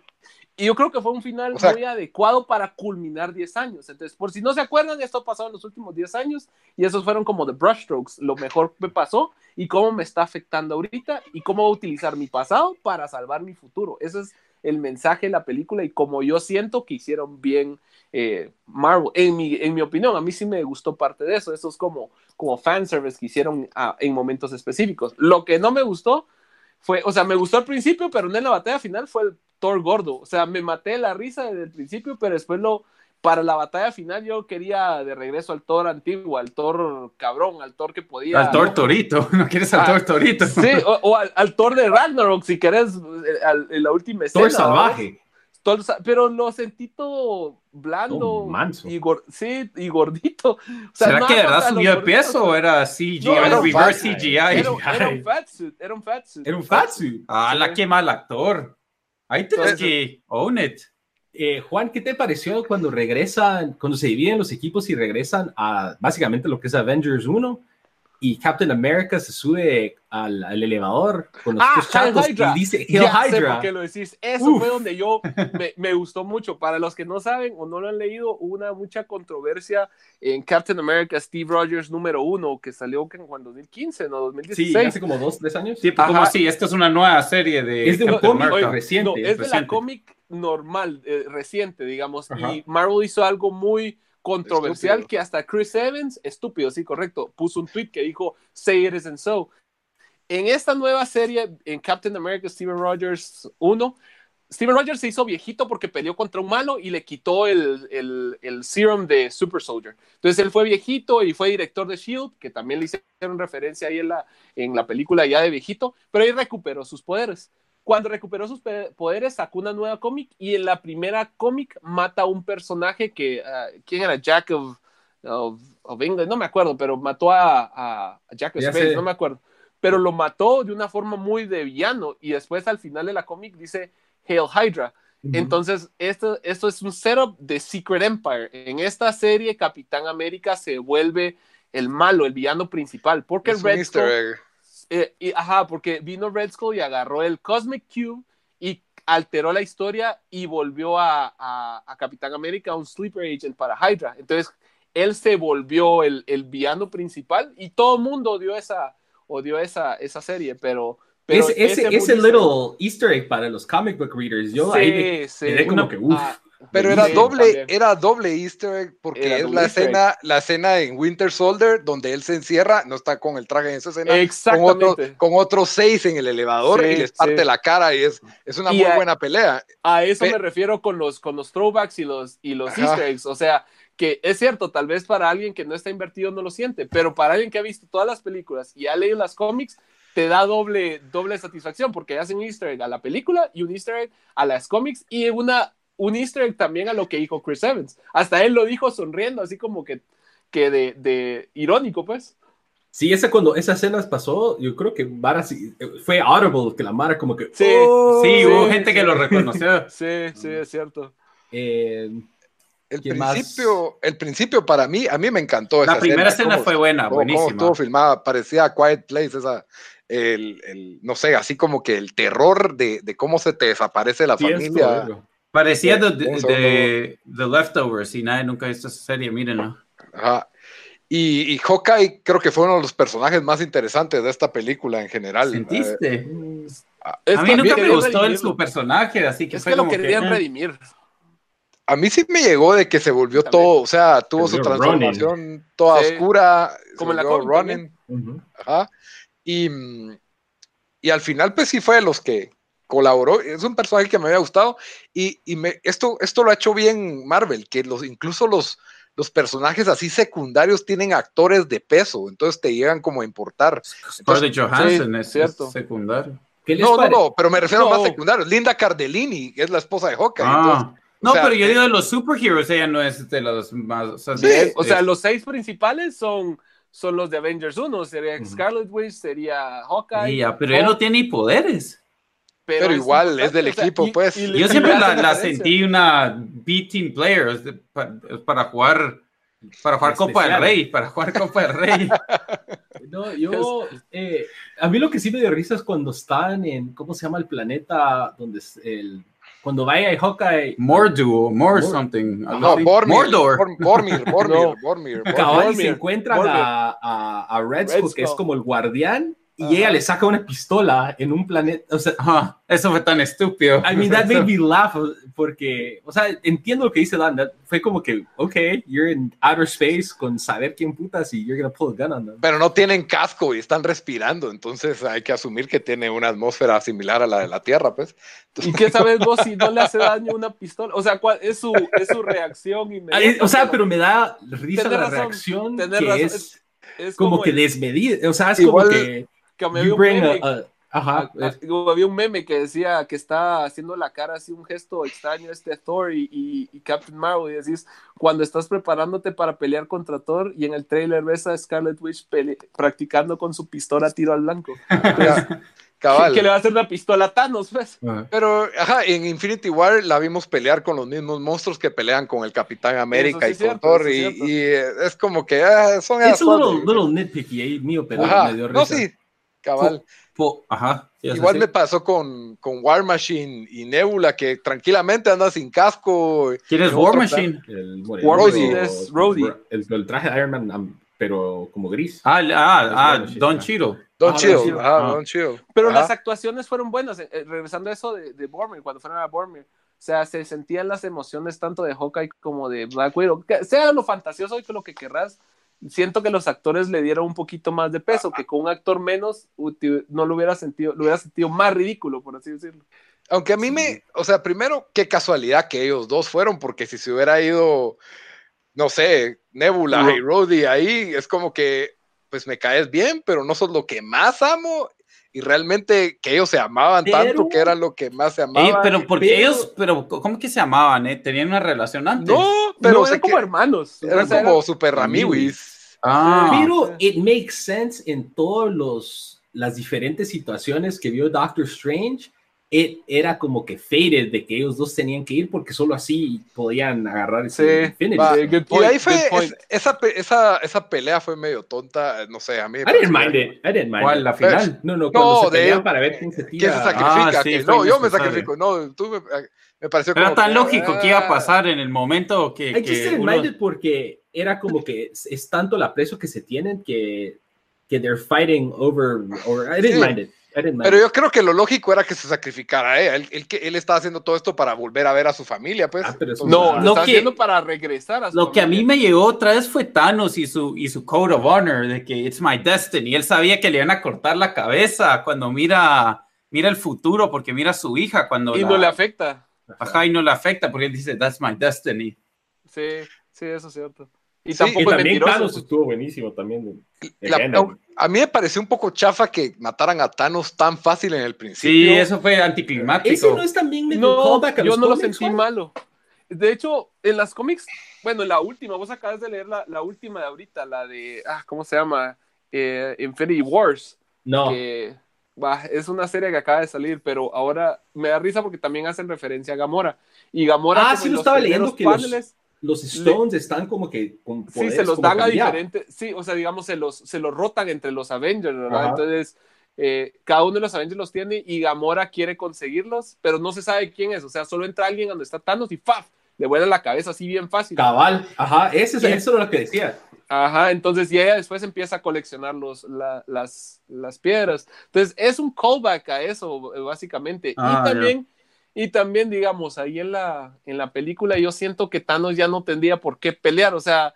Y yo creo que fue un final O sea- muy adecuado para culminar 10 años. Entonces, por si no se acuerdan, esto pasado en los últimos 10 años y esos fueron como the brushstrokes, lo mejor que me pasó y cómo me está afectando ahorita y cómo voy a utilizar mi pasado para salvar mi futuro. Ese es el mensaje de la película y como yo siento que hicieron bien eh, Marvel. En mi, en mi opinión, a mí sí me gustó parte de eso. Eso es como, como fanservice que hicieron ah, en momentos específicos. Lo que no me gustó fue, o sea, me gustó al principio, pero en la batalla final fue el Thor gordo. O sea, me maté la risa desde el principio, pero después lo, para la batalla final yo quería de regreso al Thor antiguo, al Thor cabrón, al Thor que podía... Al Thor Torito, no quieres al Ah, Thor Torito. Sí, o, o al, al Thor de Ragnarok, si querés, eh, al- en la última escena. Thor salvaje. Thor pero lo sentí todo blando. Manso. Y gor- sí, y gordito. O sea, ¿Será no que de verdad subió de peso o era CGI? No, era era un reverse fat- CGI. Era, era un fatsuit, era un fatsuit. Era un fatsuit. Ah, la qué mal actor. Ahí tenés Entonces- que own it. Eh, Juan, ¿qué te pareció cuando regresan, cuando se dividen los equipos y regresan a básicamente lo que es Avengers 1? y Captain America se sube al, elevador con los ah, chatos y dice Hail ya Hydra. Sé por qué lo decís. Eso fue donde yo me, me, gustó mucho. Para los que no saben o no lo han leído, hubo una mucha controversia en Captain America Steve Rogers número uno que salió en 2015, ¿no? 2016. Sí, hace como dos, tres años. Sí, pues, como así, esta es una nueva serie de. Es de un cómic reciente. No, es, de la cómic normal, eh, reciente, digamos. Y Marvel hizo algo muy controversial que hasta Chris Evans, estúpido, sí, correcto, puso un tweet que dijo, say it isn't so. En esta nueva serie, en Captain America, Steven Rogers 1, Steven Rogers se hizo viejito porque peleó contra un malo y le quitó el, el, el, serum de Super Soldier. Entonces él fue viejito y fue director de Shield, que también le hicieron referencia ahí en la, en la película ya de viejito, pero ahí recuperó sus poderes. Cuando recuperó sus poderes, sacó una nueva cómic y en la primera cómic mata a un personaje que, ah, ¿quién era? Jack of, of, England, no me acuerdo, pero mató a, a Jack of Space, no me acuerdo. Pero lo mató de una forma muy de villano y después al final de la cómic dice Hail Hydra. Entonces, esto, esto es un setup de Secret Empire. En esta serie, Capitán América se vuelve el malo, el villano principal, porque es Red Skull, eh, y, ajá, porque vino Red Skull y agarró el Cosmic Cube y alteró la historia y volvió a, a, Capitán América, un sleeper agent para Hydra. Entonces, él se volvió el, el villano principal y todo el mundo odió esa, odió esa, esa serie, pero... pero ese, ese, little easter egg para los comic book readers, yo sí, ahí sí, como que, uff. Ah, pero era doble, era doble Easter egg porque es la escena, la escena en Winter Soldier donde él se encierra, no está con el traje en esa escena, con, otros seis en el elevador y les parte la cara y es, es una muy buena pelea. A eso me refiero con los, con los throwbacks y los, y los Easter eggs, o sea, que es cierto, tal vez para alguien que no está invertido no lo siente, pero para alguien que ha visto todas las películas y ha leído las cómics, te da doble, doble satisfacción porque hacen un easter egg a la película y un easter egg a las cómics y una un easter egg también a lo que dijo Chris Evans. Hasta él lo dijo sonriendo, así como que, que de, de irónico, pues. Sí, ese cuando esa escena pasó, yo creo que Vara fue audible, que la Mara como que... Sí, oh". sí, hubo gente que lo reconoció. sí, sí, es cierto. Eh, el principio, el principio para mí, a mí me encantó. La primera escena, fue buena, buenísima. estuvo filmada, parecía Quiet Place, esa, el, el, no sé, así como que el terror de, de cómo se te desaparece la familia. Parecía de, de, The Leftovers y nadie nunca ha visto esa serie, mírenlo. Ajá. Y, y, Hawkeye creo que fue uno de los personajes más interesantes de esta película en general. ¿Sentiste? Eh, a mí nunca me gustó su personaje, así que es que lo querían eh. redimir. A mí sí me llegó de que se volvió todo, o sea, tuvo su transformación toda oscura, como en la Ronin. Ajá. Y, y al final, pues sí fue de los que colaboró, es un personaje que me había gustado y, y me, esto, esto lo ha hecho bien Marvel, que los, incluso los, los personajes así secundarios tienen actores de peso, entonces te llegan como a importar. de Johansson es cierto. secundario. No, no, no, pero me refiero a más secundarios. Linda Cardellini, que es la esposa de Hawkeye. Ah. No, pero yo digo de los superheroes, ella no es de los más. O sea, sí, o sea los seis principales son, son los de Avengers 1. Sería Scarlet Witch, sería Hawkeye. pero ella no tiene poderes. Pero, igual es del equipo, pues. yo siempre la, sentí una B-team player para, jugar para jugar Copa del Rey, para jugar Copa del Rey. No, yo, eh, a mí lo que sí me dio risa es cuando están en, ¿cómo se llama el planeta? Donde el, cuando vaya a Hawkeye. Mordu, More something. No, Bormir, Mordor. Bormir, Bormir, Bormir. y se encuentran a, a, a Red, Skull, que es como el guardián, y ella le saca una pistola en un planeta, o sea, eso fue tan estúpido. I mean, that made me laugh, porque, o sea, entiendo lo que dice Dan, fue como que, ok, you're in outer space con saber quién putas y you're gonna pull a gun on them. Pero no tienen casco y están respirando, entonces hay que asumir que tiene una atmósfera similar a la de la Tierra, pues. ¿Y qué sabes vos si no le hace daño una pistola? O sea, ¿cuál es su, es su reacción inmediata? O sea, pero me da risa la reacción que es, es, como, que desmedida, o sea, es como que que había un meme. ajá, había un meme que decía que está haciendo la cara así, un gesto extraño este Thor y, y, Captain Marvel. Y decís, cuando estás preparándote para pelear contra Thor y en el trailer ves a Scarlet Witch practicando con su pistola tiro al blanco. Cabal. Que le va a hacer una pistola a Thanos, pues. Pero, ajá, en Infinity War la vimos pelear con los mismos monstruos que pelean con el Capitán América sí y con Thor. Y, es cierto. y, es como que ah, son Es un little, little nitpicky ahí mío, pero Ajá. me dio No, risa. sí, cabal. Po- Ajá. sí, Igual sí. me pasó con, con War Machine y Nebula, que tranquilamente anda sin casco. ¿Quién es War plan. Machine? El War Machine pero- es Rhodey. El, el traje de Iron Man, pero como gris. Ah, el- ah, ah, War Machine, Don ah. Cheadle. Don Ah, Chill, Don Cheadle. ajá, Ah. Don Chill. Pero Ajá. las actuaciones fueron buenas. eh, regresando a eso de, de Boromir, cuando fueron a Boromir. O sea, se sentían las emociones tanto de Hawkeye como de Black Widow. Que sea lo fantasioso y que lo que querrás. Siento que los actores le dieron un poquito más de peso, que con un actor menos no lo hubiera sentido, lo hubiera sentido más ridículo, por así decirlo. Aunque a mí me, o sea, primero, qué casualidad que ellos dos fueron, porque si se hubiera ido, no sé, Nebula y Rhodey ahí, es como que, pues me caes bien, pero no sos lo que más amo. Y realmente que ellos se amaban Pero- tanto que era lo que más se amaban. Ey, pero porque pero- ellos, pero ¿cómo que se amaban? Eh? ¿Tenían una relación antes? no, pero no, eran como que- hermanos. eran O sea, como super amiguis. Ah, Pero it makes sense en todos los las diferentes situaciones que vio Doctor Strange. It, era como que faded de que ellos dos tenían que ir porque solo así podían agarrar Sí, ese Infinity. Va, Sí, y point, ahí fue, good point. es- esa, esa, esa pelea fue medio tonta, no sé, a mí. me I didn't pareció- mind it. I didn't mind ¿Cuál? it. ¿La final? No, no, cuando se de- pelean para ver quién se ¿Quién tira. se sacrifica? Ah, sí, no, yo me sacrifico. No, tú me, me pareció Era como tan que, lógico que iba a ah, pasar en el momento que. I just que didn't uno- mind it porque era como que es, es tanto el aprecio que se tienen que, que they're fighting over. Or, I didn't Sí. mind it. Pero it. yo creo que lo lógico era que se sacrificara. ¿eh? Él, él, que- él estaba haciendo todo esto para volver a ver a su familia, pues. Ah, pero eso No, lo lo está que- haciendo para regresar a su Lo que a mí me llegó otra vez fue Thanos y su, y su Code of Honor, de que it's my destiny. Él sabía que le iban a cortar la cabeza cuando mira, mira el futuro, porque mira a su hija cuando. Y la- no le afecta. Ajá, y no le afecta, porque él dice, that's my destiny. Sí, sí, eso es cierto. Y Sí, tampoco Y es también. Thanos estuvo buenísimo también. la- a, a mí me pareció un poco chafa que mataran a Thanos tan fácil en el Sí, principio. eso fue anticlimático. Ese no es también medio No, yo no lo sentí Juan? malo. De hecho, en las cómics, bueno, en la última, vos acabas de leer la, la última de ahorita, la de, ah, ¿cómo se llama? Eh, Infinity Wars, No. que es una serie que acaba de salir, pero ahora me da risa porque también hacen referencia a Gamora. Y Gamora, Ah, sí lo estaba leyendo que los- Los Stones están como que con Sí, poderes se los dan a cambiados. diferentes, sí, o sea, digamos, se los, se los rotan entre los Avengers, ¿verdad? Entonces, eh, cada uno de los Avengers los tiene y Gamora quiere conseguirlos, pero no se sabe quién es, o sea, solo entra alguien donde está Thanos y ¡faf! Le vuela la cabeza así bien fácil. Cabal, ajá, ese es, Sí. eso era lo que decía. Ajá, entonces y ella después empieza a coleccionar los, la- las, las piedras. Entonces, es un callback a eso, básicamente. Ah, y también... Y también, digamos, ahí en la, en la película yo siento que Thanos ya no tendría por qué pelear, o sea...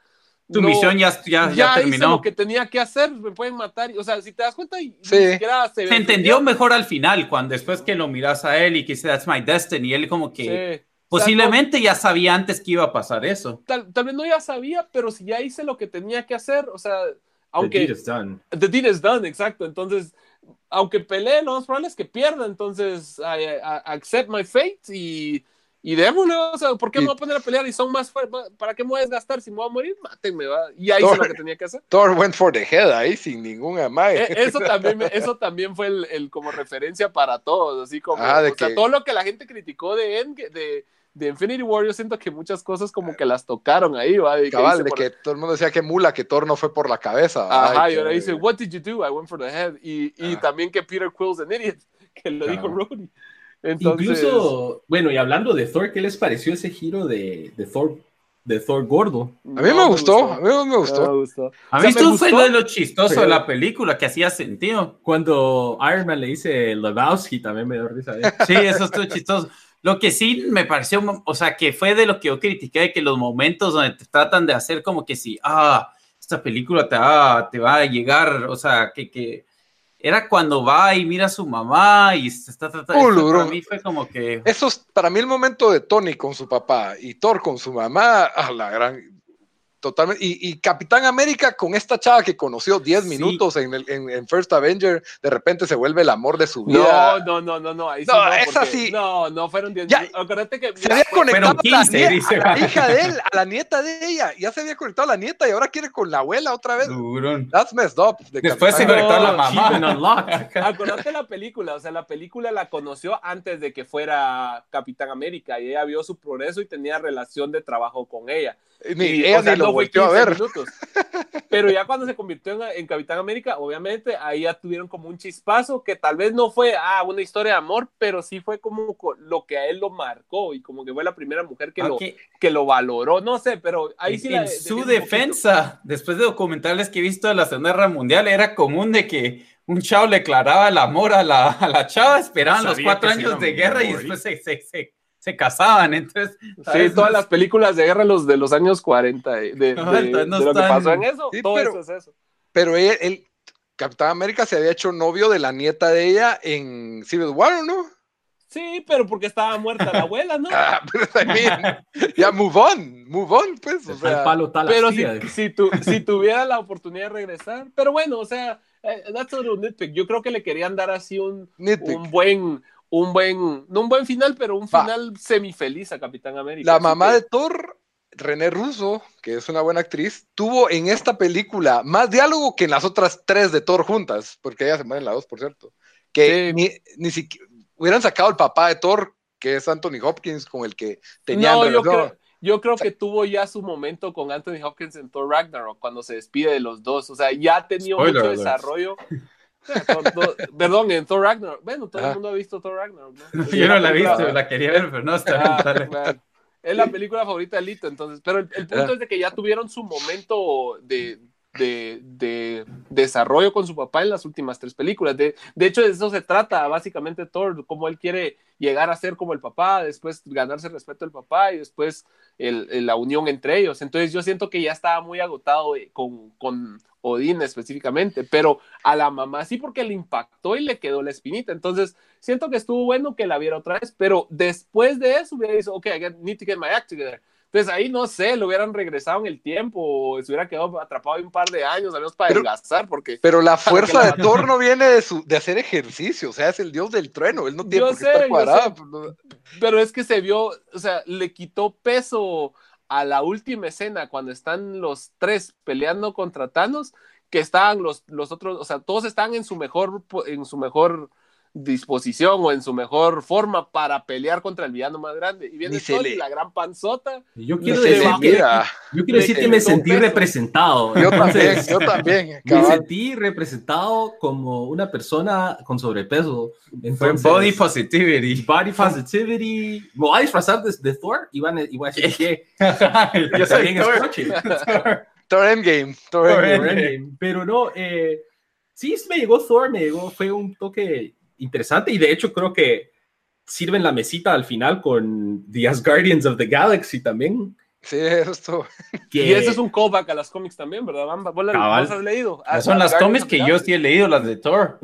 Tu no- misión ya, ya, ya, ya hice terminó. lo que tenía que hacer, me pueden matar. O sea, si te das cuenta, Sí. ni siquiera se, Se entendió mejor al final, cuando después que lo miras a él y que dice, that's my destiny, él como que Sí. O sea, posiblemente ya sabía antes que iba a pasar eso. no, tal, tal vez no ya sabía, pero si ya hice lo que tenía que hacer, o sea, The aunque deed is done. the deed is done, exacto. Entonces, aunque pelee, lo más probable es que pierda. Entonces, I, I- I accept my fate y, y démosle. O sea, ¿por qué Y- me voy a poner a pelear y son más fuertes? ¿Para qué me voy a desgastar? Si me voy a morir, mátenme, va. Y hice Thor. lo que tenía que hacer. Thor went for the head ahí sin ningún amague. E- Eso también, eso también fue el, el como referencia para todos, así como, de o sea, todo lo que la gente criticó de, Endga- de, de Infinity War, yo siento que muchas cosas como que las tocaron ahí, ¿va? De que Cabal, dice de por- que todo el mundo decía que mula, que Thor no fue por la cabeza. Ajá, Ay, y ahora que- dice, what did you do? I went for the head. Y, y Ah. también que Peter Quill's an idiot, que lo dijo Ajá. Rhodey. Entonces, Incluso, bueno, y hablando de Thor, ¿qué les pareció ese giro de, de Thor de Thor gordo? A mí me gustó, a mí me gustó. No me gustó. A O mí sea, me esto fue gustó, lo, lo chistoso pero- de la película, que hacía sentido. Cuando Iron Man le dice Lebowski, también me dio risa. ¿eh? Sí, eso estuvo chistoso. Lo que sí me pareció, o sea, que fue de lo que yo critiqué, que los momentos donde te tratan de hacer como que si, ah, esta película te va, te va a llegar, o sea, que, que era cuando va y mira a su mamá y se está tratando, Uh, para mí fue como que... Eso es para mí el momento de Tony con su papá y Thor con su mamá, a la gran. Totalmente. Y, Capitán América con esta chava que conoció 10 minutos en, el, en, First Avenger, de repente se vuelve el amor de su vida. No, no, no, no, no. Ahí sí no, no es así. No, no fueron 10 minutos. Acuérdate que. Se había conectado a, la, hija de él, a la nieta de ella. Ya se había conectado a la nieta y ahora quiere con la abuela otra vez. That's messed up. Después se conectó a la mamá. Acuérdate la película. O sea, la película la conoció antes de que fuera Capitán América y ella vio su progreso y tenía relación de trabajo con ella. Ni, ella ni lo volvió a ver. Pero ya cuando se convirtió en, Capitán América, obviamente ahí ya tuvieron como un chispazo que tal vez no fue ah, una historia de amor, pero sí fue como lo que a él lo marcó y como que fue la primera mujer que, lo, que lo valoró. No sé, pero ahí sí. En su defensa, después de documentales que he visto de la Segunda Guerra Mundial, era común de que un chavo le declaraba el amor a la, a la chava, esperaban los cuatro años de guerra y después se, se se casaban. Entonces, sí, todas las películas de guerra los de los años 40, de, de, lo que pasó en eso, todo pero, eso es eso. Pero él, Capitán América se había hecho novio de la nieta de ella en Civil War, ¿no? Sí, pero porque estaba muerta la abuela, ¿no? ah, pero también, ya move on, move on, pues. O sea, palo tal pero si, si, tu, si, tuviera la oportunidad de regresar, pero bueno, o sea, eh, that's a nitpick. Yo creo que le querían dar así un, un buen, un buen, no un buen final, pero un final semifeliz a Capitán América. La mamá de Thor, René Russo, que es una buena actriz, tuvo en esta película más diálogo que en las otras tres de Thor juntas, porque ella se muere en la dos, por cierto. Que ni, ni siquiera hubieran sacado el papá de Thor, que es Anthony Hopkins, con el que tenían no, yo creo, yo creo que tuvo ya su momento con Anthony Hopkins en Thor Ragnarok, cuando se despide de los dos. O sea, ya ha tenido mucho desarrollo. perdón, en Thor Ragnarok. Bueno, todo el mundo ha visto Thor Ragnarok, ¿no? Yo no la he visto, la quería ver, pero no está ah, Es la película favorita de Lito, entonces. Pero el, punto es de que ya tuvieron su momento de, de, de, desarrollo con su papá en las últimas tres películas. De, de hecho, de eso se trata básicamente Thor, cómo él quiere llegar a ser como el papá, después ganarse el respeto del papá y después el, la unión entre ellos. Entonces yo siento que ya estaba muy agotado eh, con, con Odín específicamente, pero a la mamá sí porque le impactó y le quedó la espinita. Entonces, siento que estuvo bueno que la viera otra vez, pero después de eso hubiera dicho, ok, I need to get my act together. Entonces ahí no sé, lo hubieran regresado en el tiempo o se hubiera quedado atrapado un par de años, al menos para pero, porque... Pero la fuerza de Thor no viene de, su, de hacer ejercicio, o sea, es el dios del trueno, él no tiene por qué estar cuadrado. Pues, pero es que se vio, o sea, le quitó peso a la última escena, cuando están los tres peleando contra Thanos, que estaban los, los otros, o sea, todos están en su mejor, en su mejor disposición o en su mejor forma para pelear contra el villano más grande. Y viene Thor la gran panzota. Yo quiero decir, que, yo quiero decir que me sentí representado. Yo también, yo también. Me sentí representado como una persona con sobrepeso. Entonces, body positivity. Body positivity. Me voy a disfrazar de, Thor y, van, y voy a decir que yo también Thor. Thor Endgame. Thor Endgame. Pero no, eh, sí me llegó Thor, me llegó, fue un toque interesante y de hecho creo que sirven la mesita al final con The Guardians of the Galaxy también. Sí, esto. Y ese es un callback a las cómics también, ¿verdad? ¿Vos las has leído? son las cómics que yo sí he leído, las de Thor.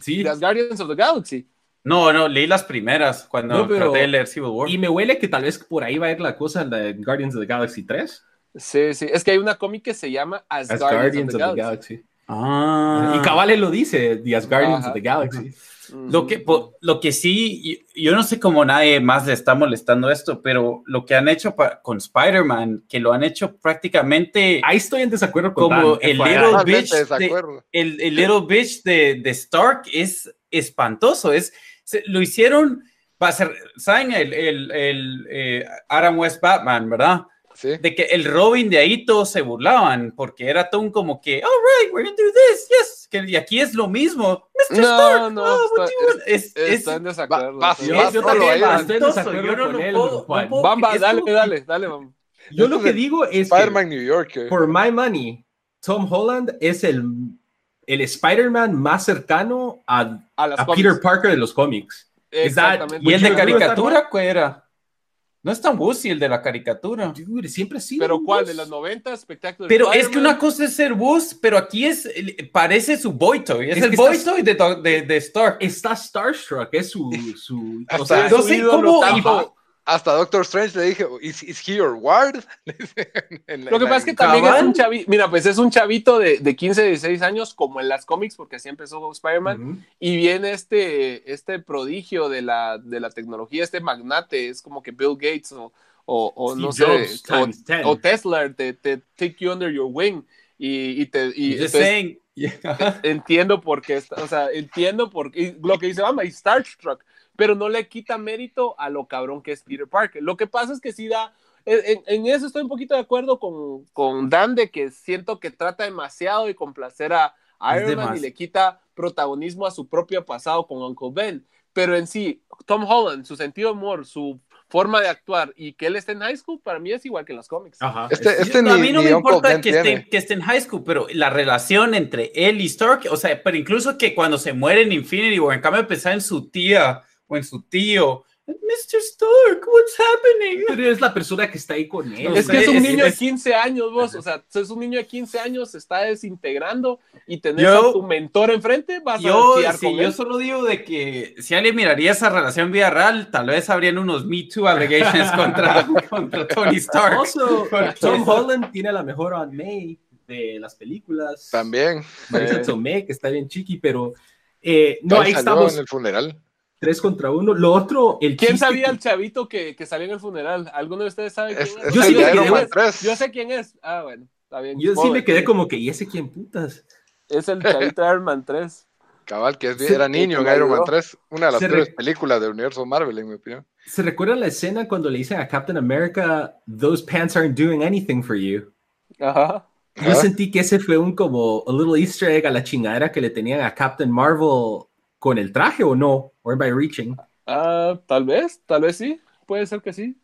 Sí. The Guardians of the Galaxy. No, no, leí las primeras cuando no, pero, traté de leer Civil War. Y me huele que tal vez por ahí va a ir la cosa en Guardians of the Galaxy 3. Sí, sí. Es que hay una cómic que se llama As, Guardians, of, the, Galaxy. Ah. Y Cabale lo dice, The As Guardians of the Galaxy. Lo que, lo que sí, yo no sé cómo nadie más le está molestando esto, pero lo que han hecho con Spider-Man, que lo han hecho prácticamente. Ahí estoy en desacuerdo con Como el little, bitch de, el, el, little bitch de, de, Stark es espantoso. Es, lo hicieron, para ser, ¿saben? El, el, el eh, Adam West Batman, ¿verdad? De que el Robin de ahí todos se burlaban, porque era todo un como que, all right, we're gonna do this, yes. Que, y aquí es lo mismo. Mr. No, Stark, no, oh, está, es, es, en desacuerdo. Va, yo, yo también estoy en desacuerdo yo no con él, puedo, no Bamba, dale, dale, dale, Yo lo que digo es Spider-Man New York. For my money, Tom Holland es el, el Spider-Man más cercano a, a, a Peter Parker de los cómics. Exactamente. ¿Y el de caricatura cuál era? No es tan Wussy el de la caricatura. siempre ha sido. ¿Pero cuál? ¿De los 90? Espectáculo. Pero es que una cosa es ser Bus, pero aquí es, parece su Boy Toy. Es, el Boy Toy de, de, Stark. Está Starstruck, es su. su o sea, no sé cómo. Hasta Doctor Strange le dije, ¿is, he your ward? Lo que pasa es que también es un chavito, mira, pues es un chavito de, de 15, 16 años, como en las cómics, porque así empezó Spider-Man, y viene este, este prodigio de la, de la tecnología, este magnate, es como que Bill Gates o, o, no sé, o, Tesla, te, te, take you under your wing, y, y te... Y, Entiendo por qué, o sea, entiendo por qué, lo que dice Bamba, y Starstruck, pero no le quita mérito a lo cabrón que es Peter Parker. Lo que pasa es que sí da, en, eso estoy un poquito de acuerdo con, con, Dan, de que siento que trata demasiado de complacer a Iron Man y le quita protagonismo a su propio pasado con Uncle Ben. Pero en sí, Tom Holland, su sentido de humor, su forma de actuar y que él esté en high school, para mí es igual que en los cómics. Este, este a mí no me importa que esté, que esté, en high school, pero la relación entre él y Stark, o sea, pero incluso que cuando se muere en Infinity War, en cambio de pensar en su tía o en su tío. Mr. Stark, what's happening? Pero es la persona que está ahí con él. es que es un niño de 15 años, vos. O sea, es un niño de 15 años, se está desintegrando y tener a tu mentor enfrente, vas yo, a sí, Yo solo digo de que si alguien miraría esa relación vía real, tal vez habrían unos Me Too allegations contra, contra Tony Stark. Tom Holland tiene la mejor Aunt May de las películas. También. Marisa Tomei, que está bien chiqui, pero eh, no, ahí estamos. en el funeral tres contra uno. Lo otro, el ¿Quién sabía el chavito que, que, salió en el funeral? ¿Alguno de ustedes sabe quién es? yo, sí yo sé quién es. Ah, bueno, está bien. Yo sí me quedé como que, ¿y ese quién putas? Es el chavito de Iron Man 3. Cabal, que era niño en Iron Man 3, una de las tres películas del universo Marvel, en mi opinión. ¿Se recuerda la escena cuando le dicen a Captain America, those pants aren't doing anything for you? Ajá. Yo sentí que ese fue un como a little easter egg a la chingadera que le tenían a Captain Marvel con el traje o no? ¿O by reaching? Ah, tal vez, tal vez sí. Puede ser que sí.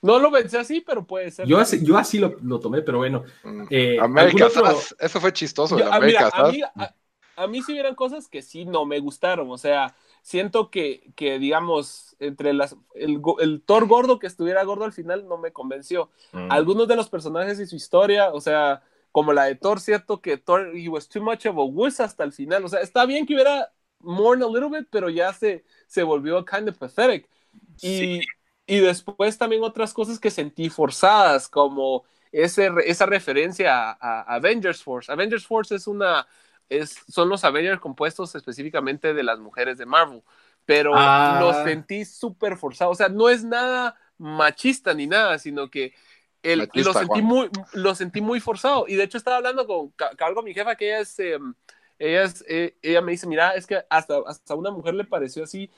No lo pensé así, pero puede ser. Yo así, yo así lo, lo tomé, pero bueno. Mm. Eh, eso fue chistoso. a, mí, a, mí sí hubieran cosas que sí no me gustaron. O sea, siento que, que digamos, entre las. El, el, Thor gordo que estuviera gordo al final no me convenció. Mm. Algunos de los personajes y su historia, o sea, como la de Thor, cierto que Thor, he was too much of a wuss hasta el final. O sea, está bien que hubiera mourn a little bit, pero ya se, se volvió kind of pathetic. Y, y después también otras cosas que sentí forzadas, como ese, esa referencia a, Avengers Force. Avengers Force es una, es, son los Avengers compuestos específicamente de las mujeres de Marvel, pero ah. lo sentí súper forzado. O sea, no es nada machista ni nada, sino que el, lo, sentí muy, lo sentí muy forzado. Y de hecho estaba hablando con, con mi jefa, que ella es... Em, ella, eh, ella me dice, mira, es que hasta, hasta una mujer le pareció así,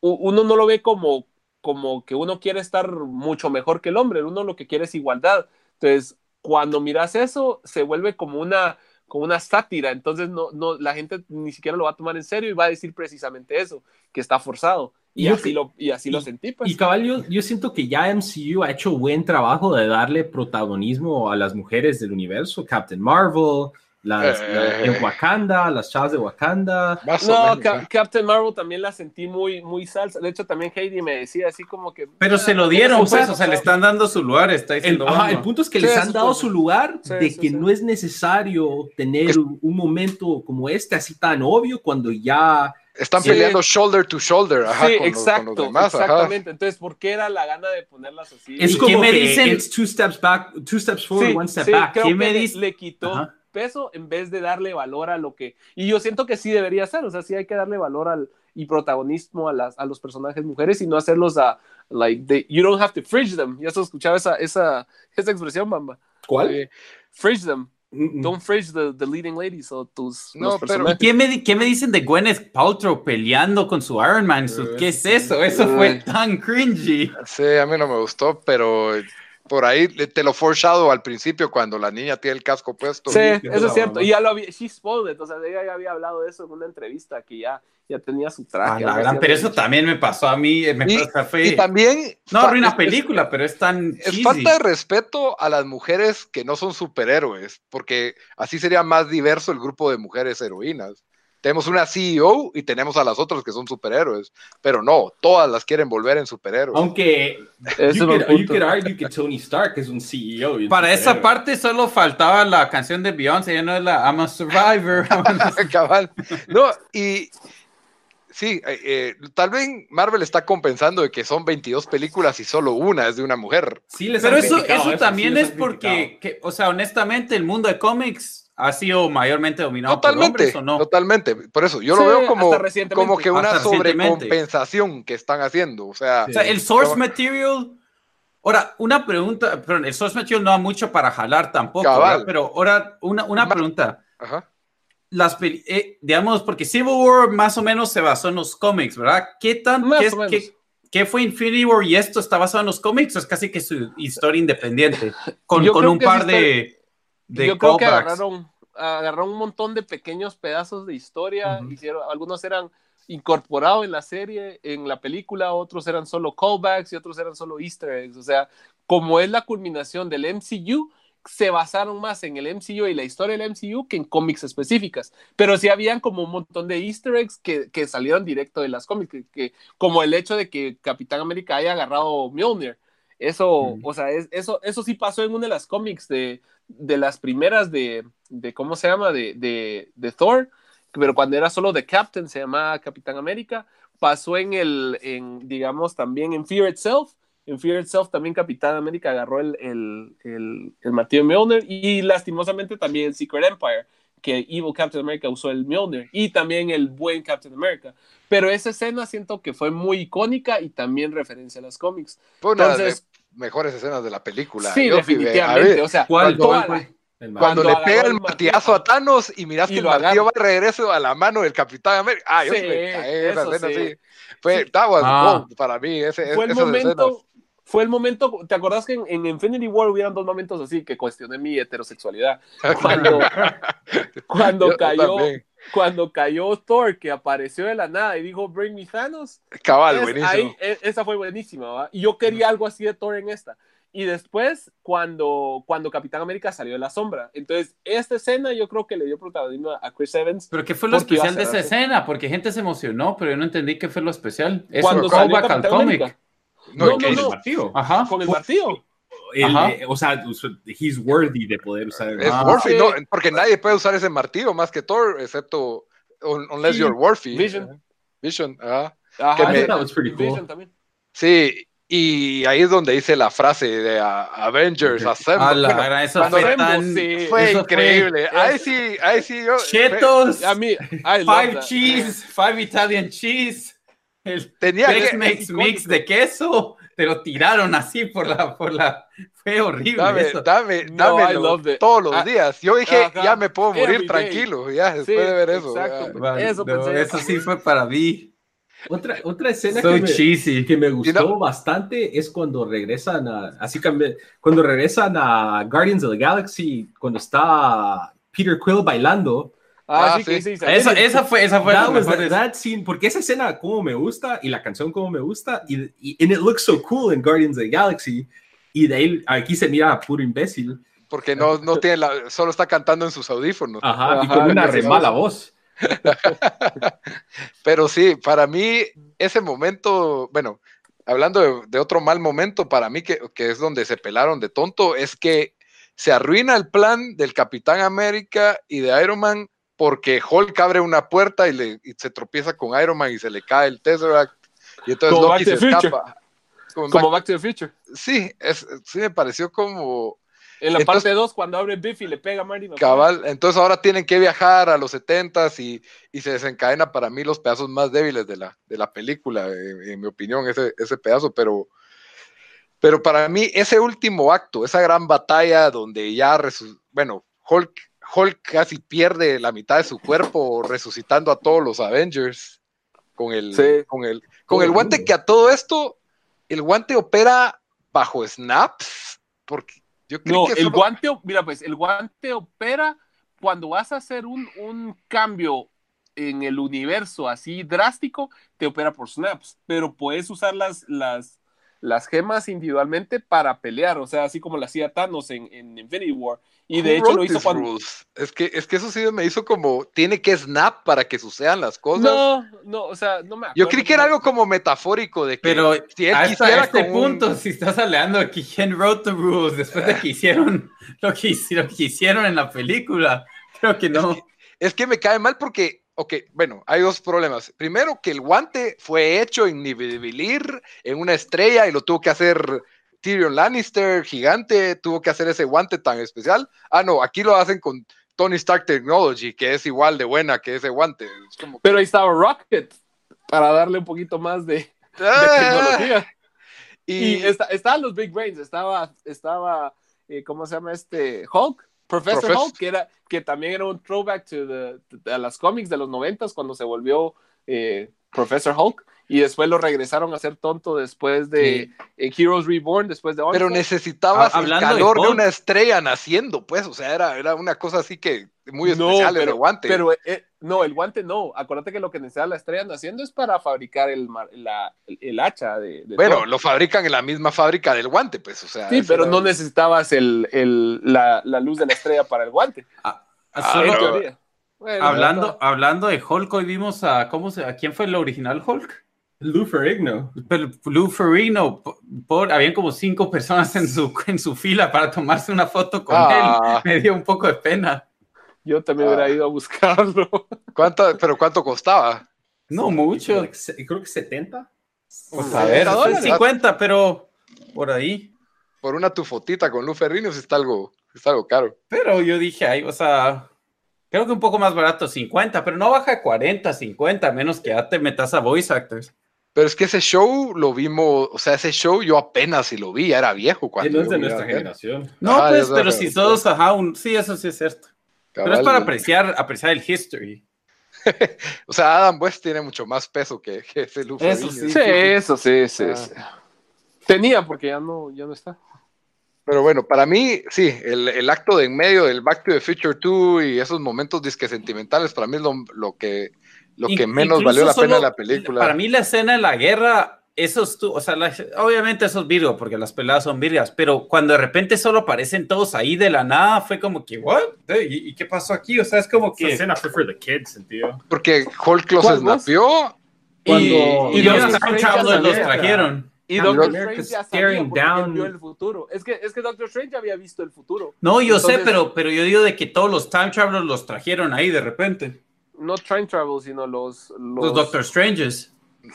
uno no lo ve como, como que uno quiere estar mucho mejor que el hombre, uno lo que quiere es igualdad. Entonces, cuando miras eso, se vuelve como una, como una sátira, entonces no, no, la gente ni siquiera lo va a tomar en serio y va a decir precisamente eso, que está forzado. Y, así, lo, y así lo sentí. Pues. Y cabal, yo, siento que ya MCU ha hecho buen trabajo de darle protagonismo a las mujeres del universo, Captain Marvel, las, eh, en Wakanda, las chavas de Wakanda. No, Captain Marvel también la sentí muy, muy salsa. De hecho, también Heidi me decía así como que. Pero se lo dieron, pues, o sea, le están dando su lugar. Está el, el punto es que les han dado su lugar de que no es necesario tener un, momento como este, así tan obvio, cuando ya. Están peleando shoulder to shoulder, ajá, sí, exacto, exactamente. Entonces, ¿por qué era la gana de ponerlas así? Es como me dicen? two steps back, two steps forward, one step back. ¿Qué me dice? Le quitó peso en vez de darle valor a lo que... Y yo siento que sí debería ser, o sea, sí hay que darle valor al, y protagonismo a, las, a los personajes mujeres y no hacerlos a, like, you don't have to fridge them. ¿Ya has escuchado esa, esa, esa expresión, Bamba? ¿Cuál? Eh, fridge them. Don't fridge the, the, leading ladies o tus no, pero, ¿qué me, ¿qué me, dicen de Gwyneth Paltrow peleando con su Iron Man? ¿Qué es eso? Eso fue tan cringy. Sí, a mí no me gustó, pero por ahí te lo foreshadow al principio cuando la niña tiene el casco puesto. Sí, eso es cierto. Y ya lo había, she spoiled o sea, ella ya había hablado de eso en una entrevista que ya, ya tenía su traje. Ah, pero eso también me pasó a mí. Me y, también. No arruina película, pero es tan. Es falta de respeto a las mujeres que no son superhéroes, porque así sería más diverso el grupo de mujeres heroínas tenemos una CEO y tenemos a las otras que son superhéroes, pero no, todas las quieren volver en superhéroes. Aunque you could, argue que Tony Stark es un CEO. Para esa parte solo faltaba la canción de Beyoncé, ya no es la I'm a Survivor. Cabal. No, y sí, eh, eh, tal vez Marvel está compensando de que son 22 películas y solo una es de una mujer. Sí, les pero eso, eso, también es porque, que, o sea, honestamente, el mundo de cómics ha sido mayormente dominado totalmente, por hombres, ¿o no? Totalmente, por eso yo lo veo como, como que una sobrecompensación que están haciendo. O sea, o sea el source material. Ahora, una pregunta, perdón, el source material no da mucho para jalar tampoco, pero ahora una, una pregunta. Ajá las eh, digamos, porque Civil War más o menos se basó en los cómics, ¿verdad? ¿Qué tan, qué, fue Infinity War y esto está basado en los cómics o es casi que su historia independiente? Con, con un par de, de, Yo creo que agarraron, agarraron un montón de pequeños pedazos de historia, hicieron, algunos eran incorporados en la serie, en la película, otros eran solo callbacks y otros eran solo easter eggs, o sea, como es la culminación del MCU, se basaron más en el MCU y la historia del MCU que en cómics específicas. Pero sí habían como un montón de easter eggs que, que salieron directo de las cómics, que, como el hecho de que Capitán América haya agarrado Mjolnir. Eso, o sea, eso, eso sí pasó en una de las cómics de, de las primeras de, de, ¿cómo se llama? De, de, de Thor, pero cuando era solo The Captain, se llamaba Capitán América. Pasó en el, en, digamos, también en Fear Itself, en Fear Itself también Capitán América agarró el, el, el, el martillo Mjolnir y lastimosamente también en Secret Empire, que Evil Captain America usó el Mjolnir y también el buen Captain America. Pero esa escena siento que fue muy icónica y también referencia a las cómics. Fue una de las mejores escenas de la película. Sí, definitivamente. o sea, cuando, cuando, le pega el martillazo a Thanos y miras que el martillo va de regreso a la mano del Capitán América. Ah, yo sí, me caí esa escena, sí. Fue, sí. Ah. para mí. Ese, fue el momento, fue el momento, ¿te acordás que en, Infinity War hubieran dos momentos así que cuestioné mi heterosexualidad? Cuando, cuando cayó, cuando cayó Thor, que apareció de la nada y dijo, Bring me Thanos. Cabal, buenísimo. E, esa fue buenísima, ¿va? Y yo quería algo así de Thor en esta. Y después, cuando, cuando Capitán América salió de la sombra. Entonces, esta escena yo creo que le dio protagonismo a Chris Evans. ¿Pero qué fue lo especial de esa escena? Porque gente se emocionó, pero yo no entendí qué fue lo especial. Eso cuando salió Capitán América. No, no, no, el martillo. Ajá. Con el martillo. Eh, o sea, he's worthy de poder usar el martillo. no, porque nadie puede usar ese martillo más que Thor, excepto unless you're worthy. Vision. Vision, ah. Ajá, que me, pretty cool. Vision también. Sí, y ahí es donde dice la frase de Avengers Assemble. Ah, la, bueno, eso fue, tan, sí, fue eso increíble. Fue, ahí sí, ahí sí yo. Chetos, a mí, five cheese, five Italian cheese. El Tenía que, mix, mix de queso, te lo tiraron así por la, por la, fue horrible. Dame, eso. dame, dame todos los ah, días. Yo dije, ya me puedo morir tranquilo, ya después de ver eso. eso, no, eso sí fue para mí. Otra, otra escena que, me, que, me, gustó bastante es cuando regresan a, así que cuando regresan a Guardians of the Galaxy, cuando está Peter Quill bailando Ah, ah, sí, sí. sí, esa, esa, fue, esa fue that was that, scene, porque esa escena como me gusta y la canción como me gusta y, y and it looks so cool in Guardians of the Galaxy y de ahí aquí se mira puro imbécil. Porque no, no tiene la, solo está cantando en sus audífonos. Ajá, y con una re mala voz. Pero sí, para mí ese momento, bueno, hablando de, de otro mal momento, para mí que, que, es donde se pelaron de tonto, es que se arruina el plan del Capitán América y de Iron Man porque Hulk abre una puerta y, le, y se tropieza con Iron Man y se le cae el Tesseract y entonces como Loki se escapa. Como, Back, to the Future. Sí, es, sí me pareció como... En la parte 2, cuando abre Biff y le pega a Marty. Cabal, entonces ahora tienen que viajar a los 70 y, y se desencadena para mí los pedazos más débiles de la, de la película, en, mi opinión, ese, ese pedazo, pero, pero para mí ese último acto, esa gran batalla donde ya, bueno, Hulk Hulk casi pierde la mitad de su cuerpo resucitando a todos los Avengers con el, con el, con el guante que a todo esto, el guante opera bajo snaps, porque yo creo que el guante, mira pues, el guante opera cuando vas a hacer un, un cambio en el universo así drástico, te opera por snaps, pero puedes usar las, las, las gemas individualmente para pelear, o sea, así como lo hacía Thanos en, en Infinity War. Y de hecho lo hizo cuando... Es que, es que eso sí me hizo como, tiene que snap para que sucedan las cosas. No, no, o sea, no me acuerdo. Yo creí que era algo como metafórico de que Pero si él hasta este punto, si estás hablando de que quién wrote the rules después de que hicieron lo que, lo que hicieron en la película, creo que no. Es que, es que me cae mal porque ok, bueno, hay dos problemas. Primero, que el guante fue hecho en Nibilir, en una estrella, y lo tuvo que hacer Tyrion Lannister, gigante, tuvo que hacer ese guante tan especial. Ah, no, aquí lo hacen con Tony Stark Technology, que es igual de buena que ese guante. Pero ahí estaba Rocket, para darle un poquito más de, ah. tecnología. Y, estaban los Big Brains, estaba, estaba eh, ¿cómo se llama este? Hulk. Professor, Hulk, que, era, que también era un throwback to a las cómics de los noventas cuando se volvió eh, Professor Hulk y después lo regresaron a ser tonto después de eh, Heroes Reborn, después de Pero necesitabas el calor de, una estrella naciendo, pues, o sea, era, era una cosa así que muy especial pero, el guante. Pero eh, no, el guante no. Acuérdate que lo que necesita la estrella naciendo es para fabricar el, la, el, hacha de, Bueno, lo fabrican en la misma fábrica del guante, pues, o sea. Sí, pero no necesitabas el, el, la, la, luz de la estrella para el guante. Ah, ah hablando, hablando de Hulk, hoy vimos a, ¿cómo se, a quién fue el original Hulk? Lou Ferrigno. Pero Lou Ferrigno, por, habían como cinco personas en su, en su fila para tomarse una foto con él. Ah. Me dio un poco de pena. Yo también hubiera ah. ido a buscarlo. ¿Cuánto, ¿Pero cuánto costaba? No mucho. Creo que 70. Pues a ver, 50, pero por ahí. Por una tu fotita con Lou Ferrigno sí está algo, está algo caro. Pero yo dije, ahí, o sea, creo que un poco más barato, 50, pero no baja de 40, 50, menos que ya te metas a voice actors. Pero es que ese show lo vimos, o sea, ese show yo apenas si lo vi, era viejo cuando. no es de nuestra generación. No, pues, pero si todos, ajá, sí, eso sí es cierto. pero es para apreciar, apreciar el history. o sea, Adam West tiene mucho más peso que, ese Luffy. Eso sí, sí, eso sí, sí, ah. Tenía, porque ya no, ya no está. Pero bueno, para mí, sí, el, el, acto de en medio del Back to the Future 2 y esos momentos disque sentimentales, para mí es lo, lo que lo que menos valió la pena la película. Para mí la escena de la guerra, esos, o sea, obviamente esos Virgo, porque las peladas son virgas, pero cuando de repente solo aparecen todos ahí de la nada, fue como que, ¿what? ¿Y, qué pasó aquí? O sea, es como que... Esa escena fue for the kids, tío. Porque Hulk los snapió y, y, los, los trajeron. Y Doctor Strange ya sabía down. vio el futuro. Es que, es que Doctor Strange ya había visto el futuro. No, yo sé, pero, pero yo digo de que todos los time travelers los trajeron ahí de repente no Time Travel, sino los... Los, Doctor Stranges.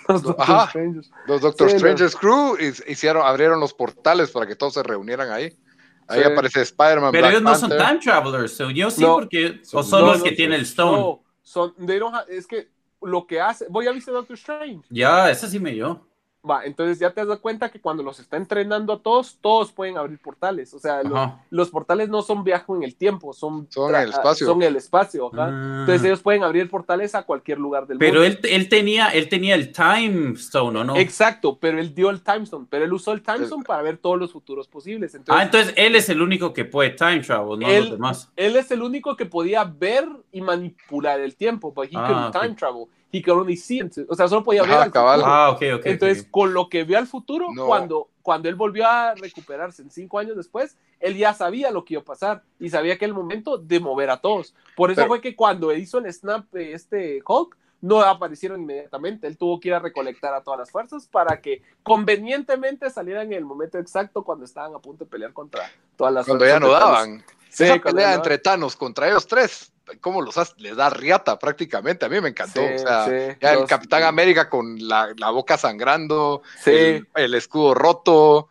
Los Doctor Stranges. Los Doctor Stranges Crew hicieron, abrieron los portales para que todos se reunieran ahí. Ahí aparece Spider-Man. Pero ellos no son Time Travelers, yo sí, porque... O son los que tienen el Stone. No, son, es que lo que hace... Voy a ver Doctor Strange. Ya, ese sí me dio. Va, entonces ya te das cuenta que cuando los está entrenando a todos, todos pueden abrir portales. O sea, los, portales no son viaje en el tiempo, son, son el espacio. Son el espacio ah. Entonces ellos pueden abrir portales a cualquier lugar del pero mundo. Pero él, tenía, él tenía el Time Stone, ¿o no? Exacto, pero él dio el Time Stone, pero él usó el Time Stone para ver todos los futuros posibles. ah, entonces él es el único que puede Time Travel, no los demás. Él es el único que podía ver y manipular el tiempo, but he ah, time travel he could only see o sea, solo podía ver Ah, ok, ok. Entonces, con lo que vio al futuro, cuando, cuando él volvió a recuperarse en cinco años después, él ya sabía lo que iba a pasar y sabía que era el momento de mover a todos. Por eso fue que cuando hizo el snap este Hulk, no aparecieron inmediatamente. Él tuvo que ir a recolectar a todas las fuerzas para que convenientemente salieran en el momento exacto cuando estaban a punto de pelear contra todas las Cuando ya no daban. Sí, Esa pelea entre Thanos contra ellos tres cómo los hace, les da riata prácticamente, a mí me encantó, o sea, el Capitán América con la, boca sangrando, el, escudo roto,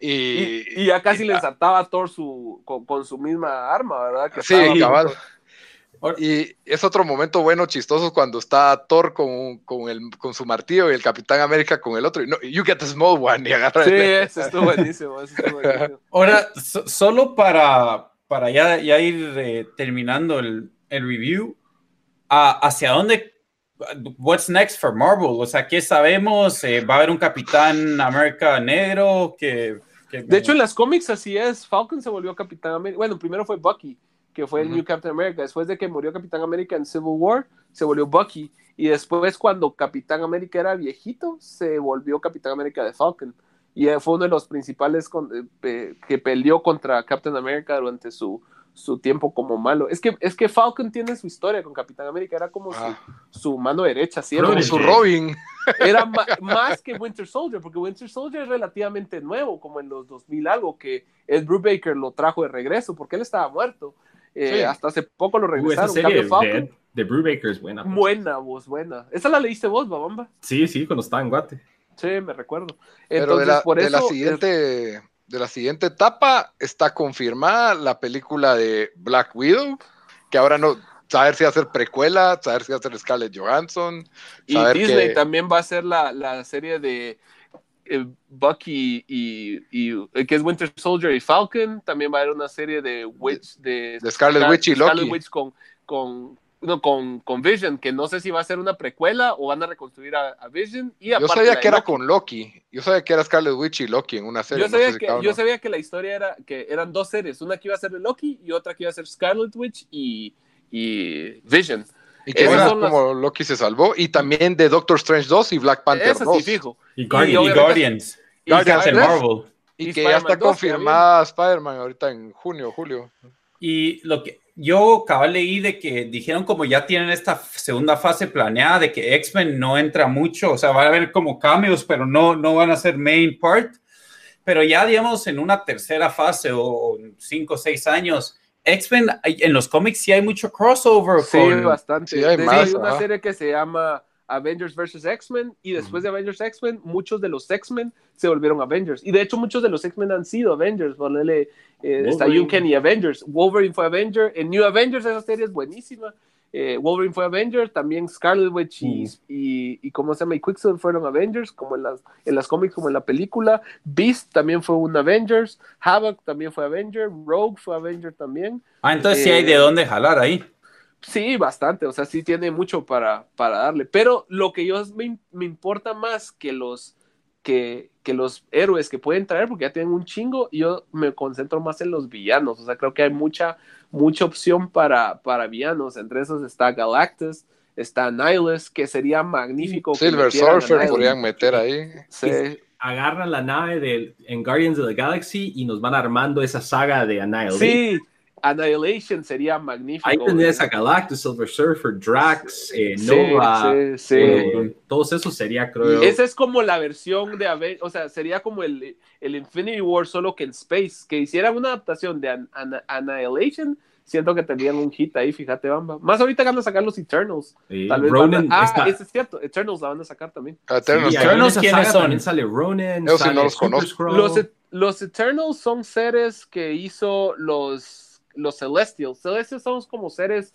y, y, ya casi le saltaba a Thor su, con, su misma arma, ¿verdad? sí, cabal. Y es otro momento bueno, chistoso, cuando está Thor con, con, el, con su martillo y el Capitán América con el otro. Y no, you get the small one y agarra Sí, eso estuvo buenísimo. buenísimo. Ahora, solo para, para ya, ya ir eh, terminando el, el review, ¿hacia dónde? What's next for Marvel? O sea, ¿qué sabemos? Eh, ¿Va a haber un Capitán América negro? Que, de hecho, en las cómics así es. Falcon se volvió Capitán América. Bueno, primero fue Bucky, que fue el New Captain America. Después de que murió Capitán América en Civil War, se volvió Bucky. Y después, cuando Capitán América era viejito, se volvió Capitán América de Falcon y fue uno de los principales eh, que peleó contra Captain America durante su, su tiempo como malo. Es que, es que Falcon tiene su historia con Capitán América, era como su, ah. su, mano derecha, siempre. su Robin. Era más que Winter Soldier, porque Winter Soldier es relativamente nuevo, como en los 2000 algo, que Ed Brubaker lo trajo de regreso, porque él estaba muerto. Eh, hasta hace poco lo regresaron. Esa serie Falcon, de Brubaker es buena. Pues. Buena, vos, buena. ¿Esa la leíste vos, Babamba? Sí, sí, cuando estaba en Guate. Sí, me recuerdo. Pero de la, por la siguiente, de la siguiente etapa está confirmada la película de Black Widow, que ahora no, saber si va a ser precuela, saber si va a ser Scarlett Johansson. Y Disney también va a ser la, la serie de eh, Bucky y, y, que es Winter Soldier y Falcon. También va a haber una serie de Witch de, Scarlet Witch y Loki. Scarlet Witch con, con, no, con, con, Vision, que no sé si va a ser una precuela o van a reconstruir a, Vision. Y yo sabía que era con Loki. Yo sabía que era Scarlet Witch y Loki en una serie. Yo sabía, que, yo sabía que la historia era que eran dos series, una que iba a ser de Loki y otra que iba a ser Scarlet Witch y, y Vision. Y que como Loki se salvó. Y también de Doctor Strange 2 y Black Panther 2. fijo. Y, Guardians. Y, Guardians en Marvel. Y, que ya está confirmada Spider-Man ahorita en junio, julio. Y lo que yo cabal leí de que dijeron como ya tienen esta segunda fase planeada de que X-Men no entra mucho, o sea, va a haber como cambios, pero no, no van a ser main part. Pero ya, digamos, en una tercera fase o cinco o seis años, X-Men, en los cómics sí hay mucho crossover. Sí, bastante. hay, más, una serie que se llama Avengers vs. X-Men y después de Avengers X-Men, muchos de los X-Men se volvieron Avengers. Y de hecho muchos de los X-Men han sido Avengers. Ponele, eh, está y Avengers. Wolverine fue Avenger. En New Avengers esa serie es buenísima. Eh, Wolverine fue Avenger, también Scarlet Witch y, mm. y, y, ¿cómo se llama? Y Quicksilver fueron Avengers, como en las, en las cómics, como en la película. Beast también fue un Avengers. Havoc también fue Avenger. Rogue fue Avenger también. Ah, entonces sí hay de eh, dónde jalar ahí. Sí, bastante, o sea, sí tiene mucho para, para darle. Pero lo que yo me, me importa más que los, que, que, los héroes que pueden traer, porque ya tienen un chingo, yo me concentro más en los villanos. O sea, creo que hay mucha mucha opción para, para villanos. Entre esos está Galactus, está Nihilus, que sería magnífico. Silver Surfer podrían meter ahí. Agarran la nave de, en Guardians of the Galaxy y nos van armando esa saga de Annihilation. Sí, Annihilation sería magnífico. Ahí tendrías a Galactus, Silver Surfer, Drax, eh, Nova. Sí, sí. Eh, todos esos sería, creo. Esa es como la versión de o sea, sería como el, el Infinity War, solo que en Space. Que hicieran una adaptación de Annihilation siento que tendrían un hit ahí, fíjate, Bamba. Más ahorita van a sacar los Eternals. Tal vez Ah, ese es cierto, Eternals la van a sacar también. Ah, Eternals, Eternals ¿quiénes son? También sale Ronan, sale no los conozco. Los, e- los Eternals son seres que hizo los los Celestials. Celestials son como seres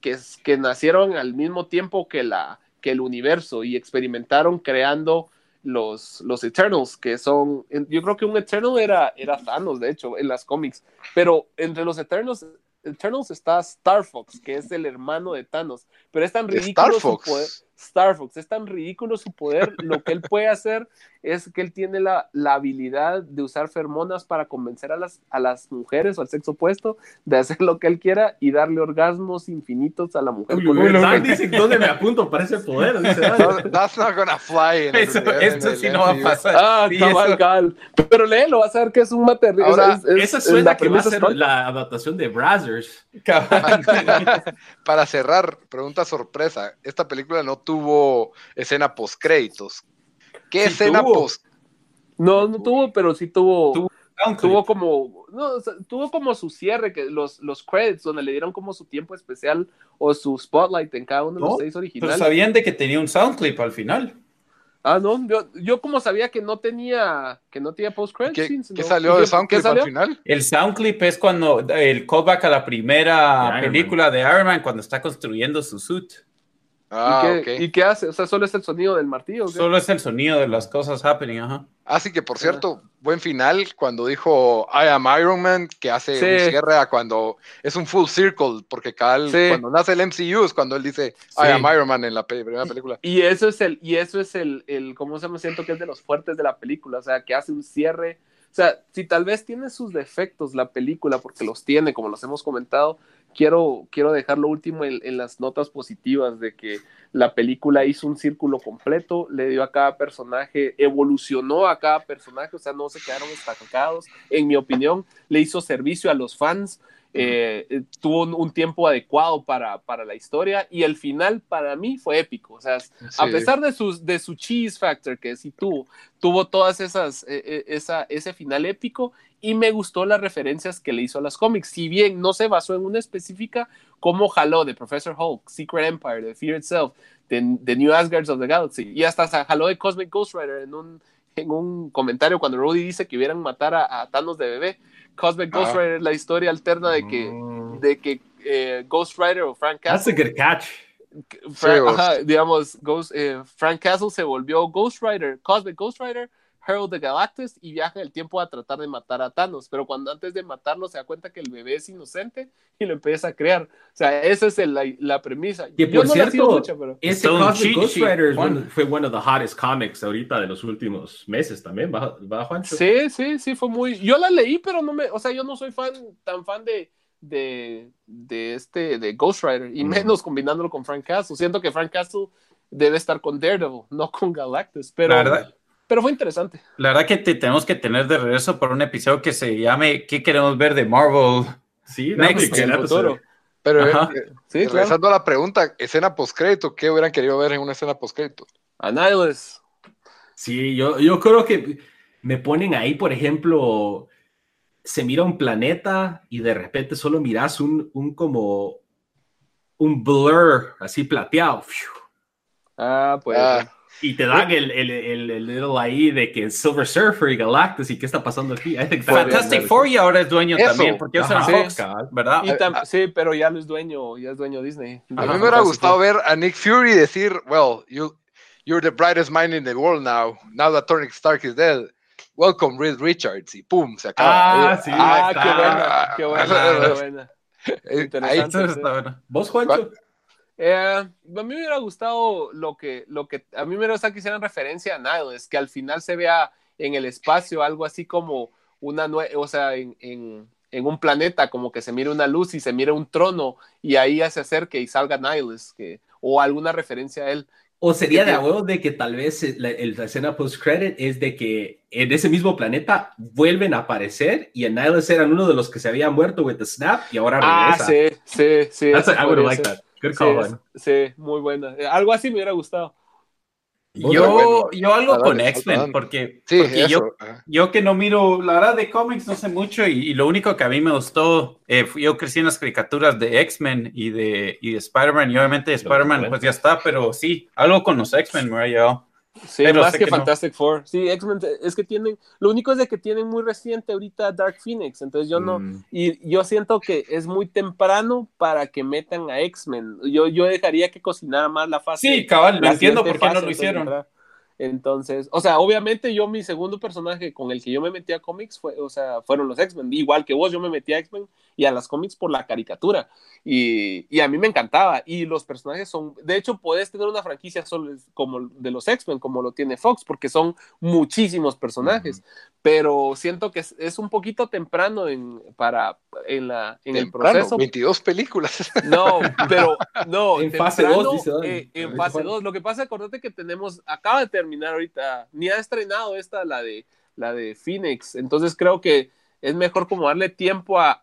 que, que nacieron al mismo tiempo que, la, que el universo y experimentaron creando los, los Eternals, que son, yo creo que un Eternal era, era Thanos, de hecho, en las cómics, pero entre los Eternals, Eternals está Star Fox, que es el hermano de Thanos, pero es tan ridículo su poder. Star Fox, es tan ridículo su poder, lo que él puede hacer es que él tiene la, la, habilidad de usar fermonas para convencer a las, a las mujeres o al sexo opuesto de hacer lo que él quiera y darle orgasmos infinitos a la mujer. Uy, dice dónde me apunto para ese poder. Dice, That's not gonna fly. Eso, sí no va a pasar. Ah, cabal, Pero léelo, vas a ver que es un material. Ahora, esa suena que va a ser la adaptación de Brazzers. para cerrar, pregunta sorpresa. Esta película no tuvo escena post créditos. ¿Qué escena post? No, no tuvo, pero sí tuvo. Tuvo, como. tuvo como su cierre, que los, los credits, donde le dieron como su tiempo especial o su spotlight en cada uno de los seis originales. Pero sabían de que tenía un sound clip al final. Ah, no, yo, como sabía que no tenía, que no tenía post credits. ¿Qué, salió de sound clip al final? El sound clip es cuando el callback a la primera película de Iron Man cuando está construyendo su suit. Ah, ¿Y, qué, hace? O sea, solo es el sonido del martillo. Solo es el sonido de las cosas happening, ajá. Así que, por cierto, buen final cuando dijo I am Iron Man, que hace un cierre a cuando es un full circle, porque cada, cuando nace el MCU es cuando él dice I am Iron Man en la primera película. Y, eso es el, y eso es el, el, ¿cómo se me siento que es de los fuertes de la película? O sea, que hace un cierre. O sea, si tal vez tiene sus defectos la película, porque los tiene, como los hemos comentado, quiero, quiero dejar lo último en, las notas positivas de que la película hizo un círculo completo, le dio a cada personaje, evolucionó a cada personaje, o sea, no se quedaron estancados, en mi opinión, le hizo servicio a los fans. eh, tuvo un, tiempo adecuado para, para, la historia y el final para mí fue épico. O sea, a pesar de, sus, de su cheese factor que sí tuvo, tuvo todas esas, e, e, esa, ese final épico y me gustó las referencias que le hizo a las cómics. Si bien no se basó en una específica, como jaló de Professor Hulk, Secret Empire, de Fear Itself, de, New Asgards of the Galaxy y hasta jaló de Cosmic Ghost Rider en un, en un comentario cuando Rudy dice que hubieran matar a, a Thanos de bebé Cosmic Ghost Rider es la historia alterna de que, mm. de que eh, Ghost Rider o Frank Castle. That's a good catch. digamos, Ghost, eh, Frank Castle se volvió Ghost Rider, Cosmic Ghost Rider, Herald the Galactus y viaja el tiempo a tratar de matar a Thanos. Pero cuando antes de matarlo se da cuenta que el bebé es inocente y lo empieza a crear. O sea, esa es la, la, premisa. Y por cierto, ese Cosmic Ghost Rider fue uno de los hottest comics ahorita de los últimos meses también, ¿va, Juancho? Sí, sí, sí, fue muy... Yo la leí, pero no me... O sea, yo no soy fan, tan fan de... De, de este de Ghost Rider y mm. menos combinándolo con Frank Castle. Siento que Frank Castle debe estar con Daredevil, no con Galactus, pero pero fue interesante. La verdad que te tenemos que tener de regreso por un episodio que se llame ¿Qué queremos ver de Marvel? Sí, Next. Pero eh, sí, regresando a la pregunta, escena postcrédito, ¿qué hubieran querido ver en una escena postcrédito? Annihilus. Sí, yo, yo creo que me ponen ahí, por ejemplo, se mira un planeta y de repente solo miras un, un como un blur así plateado. Ah, pues. Ah. Y te dan el, el, el, el, little ahí de que Silver Surfer y Galactus y qué está pasando aquí. Fantastic Four y ahora es dueño también, porque es Fox, ¿verdad? sí, pero ya no es dueño, ya es dueño Disney. A mí me hubiera gustado ver a Nick Fury decir, well, you, you're the brightest mind in the world now, now that Tony Stark is dead. Welcome, Reed Richards. Y pum, se acaba. Ah, sí. Ah, qué buena, qué buena, qué buena. Interesante. Ahí está buena. ¿Vos, Juancho? Eh, a mí me hubiera gustado lo que, lo que a mí me hubiera gustado que hicieran referencia a Nile, es que al final se vea en el espacio algo así como una, o sea, en, en, en, un planeta, como que se mire una luz y se mire un trono y ahí ya se acerque y salga Niles, que, o alguna referencia a él. O sería de acuerdo de que tal vez la, escena post-credit es de que en ese mismo planeta vuelven a aparecer y en Niles eran uno de los que se había muerto with the snap y ahora regresa. Ah, sí, sí, sí. I would like that sí, muy buena. Eh, algo así me hubiera gustado. Yo, yo algo con X-Men, porque, yo, yo que no miro, la verdad de cómics no sé mucho y, lo único que a mí me gustó, eh, yo crecí en las caricaturas de X-Men y de, y de Spider-Man y obviamente Spider-Man pues ya está, pero sí, algo con los X-Men me ha llevado. Sí, más que, Fantastic Four. Sí, X-Men es que tienen, lo único es de que tienen muy reciente ahorita Dark Phoenix, entonces yo no, mm. y yo siento que es muy temprano para que metan a X-Men. Yo, yo dejaría que cocinara más la fase. Sí, cabal, lo entiendo por qué no lo hicieron. Entonces, o sea, obviamente yo mi segundo personaje con el que yo me metí a cómics fue, o sea, fueron los X-Men. Igual que vos, yo me metí a X-Men y a las cómics por la caricatura. Y, y, a mí me encantaba. Y los personajes son, de hecho, puedes tener una franquicia solo como de los X-Men, como lo tiene Fox, porque son muchísimos personajes. Pero siento que es, un poquito temprano en, para, en, la, en el proceso. 22 películas. No, pero no, en fase 2. Eh, en fase 2. Lo que pasa, acordate que tenemos, acaba de terminar terminar ahorita, ni ha estrenado esta, la de, la de Phoenix, entonces creo que es mejor como darle tiempo a,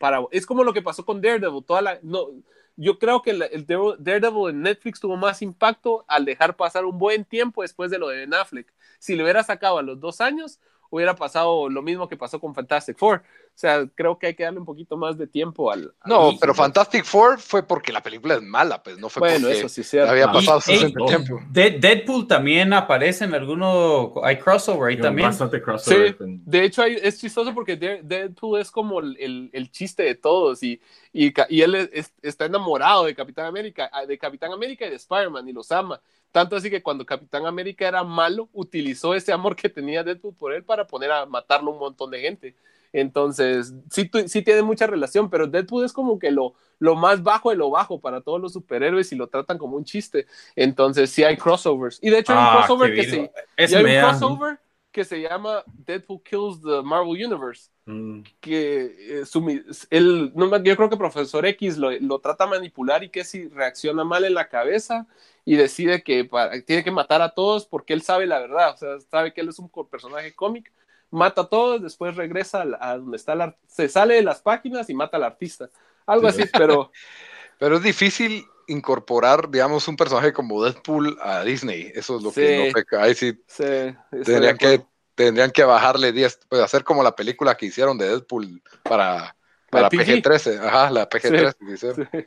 para, es como lo que pasó con Daredevil, toda la, no, yo creo que el, Daredevil en Netflix tuvo más impacto al dejar pasar un buen tiempo después de lo de Ben Affleck. Si le hubiera sacado a los dos años, hubiera pasado lo mismo que pasó con Fantastic Four. O sea, creo que hay que darle un poquito más de tiempo al. no, pero Fantastic Four fue porque la película es mala, pues no fue bueno, porque eso sí, cierto. había pasado suficiente tiempo. Deadpool también aparece en alguno. Hay crossover ahí también. Bastante crossover. Sí, de hecho, es chistoso porque Deadpool es como el, el, chiste de todos y, y, y él está enamorado de Capitán América, de Capitán América y de Spider-Man y los ama. Tanto así que cuando Capitán América era malo, utilizó ese amor que tenía Deadpool por él para poner a matarlo un montón de gente. Entonces, sí, sí tiene mucha relación, pero Deadpool es como que lo, lo más bajo de lo bajo para todos los superhéroes y lo tratan como un chiste. Entonces, sí hay crossovers. Y de hecho hay un ah, crossover que se, hay un crossover que se llama Deadpool Kills the Marvel Universe. Mm. Que eh, no, yo creo que Profesor X lo, lo, trata de manipular y que si reacciona mal en la cabeza y decide que tiene que matar a todos porque él sabe la verdad, o sea, sabe que él es un personaje cómic mata a todos, después regresa a, donde está la, se sale de las páginas y mata al artista. Algo así, pero... Pero es difícil incorporar, digamos, un personaje como Deadpool a Disney. Eso es lo que no Ahí sí, tendrían, que, tendrían que bajarle 10, pues hacer como la película que hicieron de Deadpool para, para PG-13. Ajá, la PG-13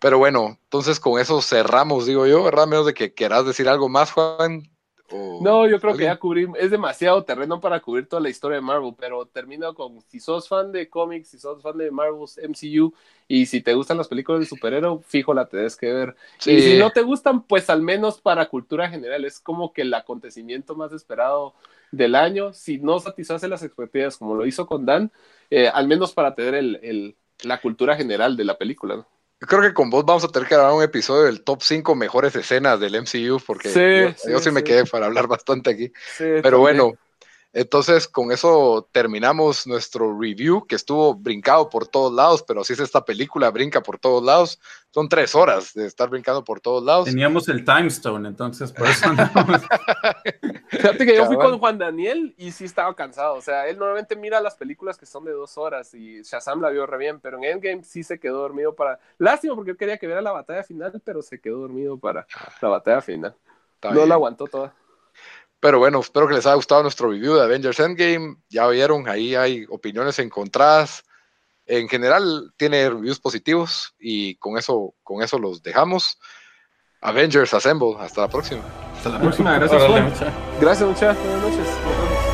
Pero bueno, entonces con eso cerramos, digo yo, ¿verdad? Menos de que quieras decir algo más, Juan no, yo creo que ya cubrimos, es demasiado terreno para cubrir toda la historia de Marvel, pero termino con, si sos fan de cómics, si sos fan de Marvel's MCU, y si te gustan las películas de superhéroe, fijo la tenés que ver. Y si no te gustan, pues al menos para cultura general, es como que el acontecimiento más esperado del año, si no satisface las expectativas como lo hizo con Dan, eh, al menos para tener el, la cultura general de la película, ¿no? Creo que con vos vamos a tener que grabar un episodio del top 5 mejores escenas del MCU, porque yo, sí, me quedé para hablar bastante aquí. Pero bueno, entonces, con eso terminamos nuestro review, que estuvo brincado por todos lados, pero así es esta película, brinca por todos lados. Son tres horas de estar brincando por todos lados. Teníamos el time stone, entonces por eso Fíjate que yo fui con Juan Daniel y sí estaba cansado. O sea, él normalmente mira las películas que son de dos horas y Shazam la vio re bien, pero en Endgame sí se quedó dormido para. Lástima porque yo quería que viera la batalla final, pero se quedó dormido para la batalla final. no la aguantó toda. Pero bueno, espero que les haya gustado nuestro review de Avengers Endgame. Ya vieron, ahí hay opiniones encontradas. En general tiene reviews positivos y con eso, con eso los dejamos. Avengers Assemble. Hasta la próxima. Hasta la próxima. Gracias, Juan. Gracias, muchachos. Buenas noches.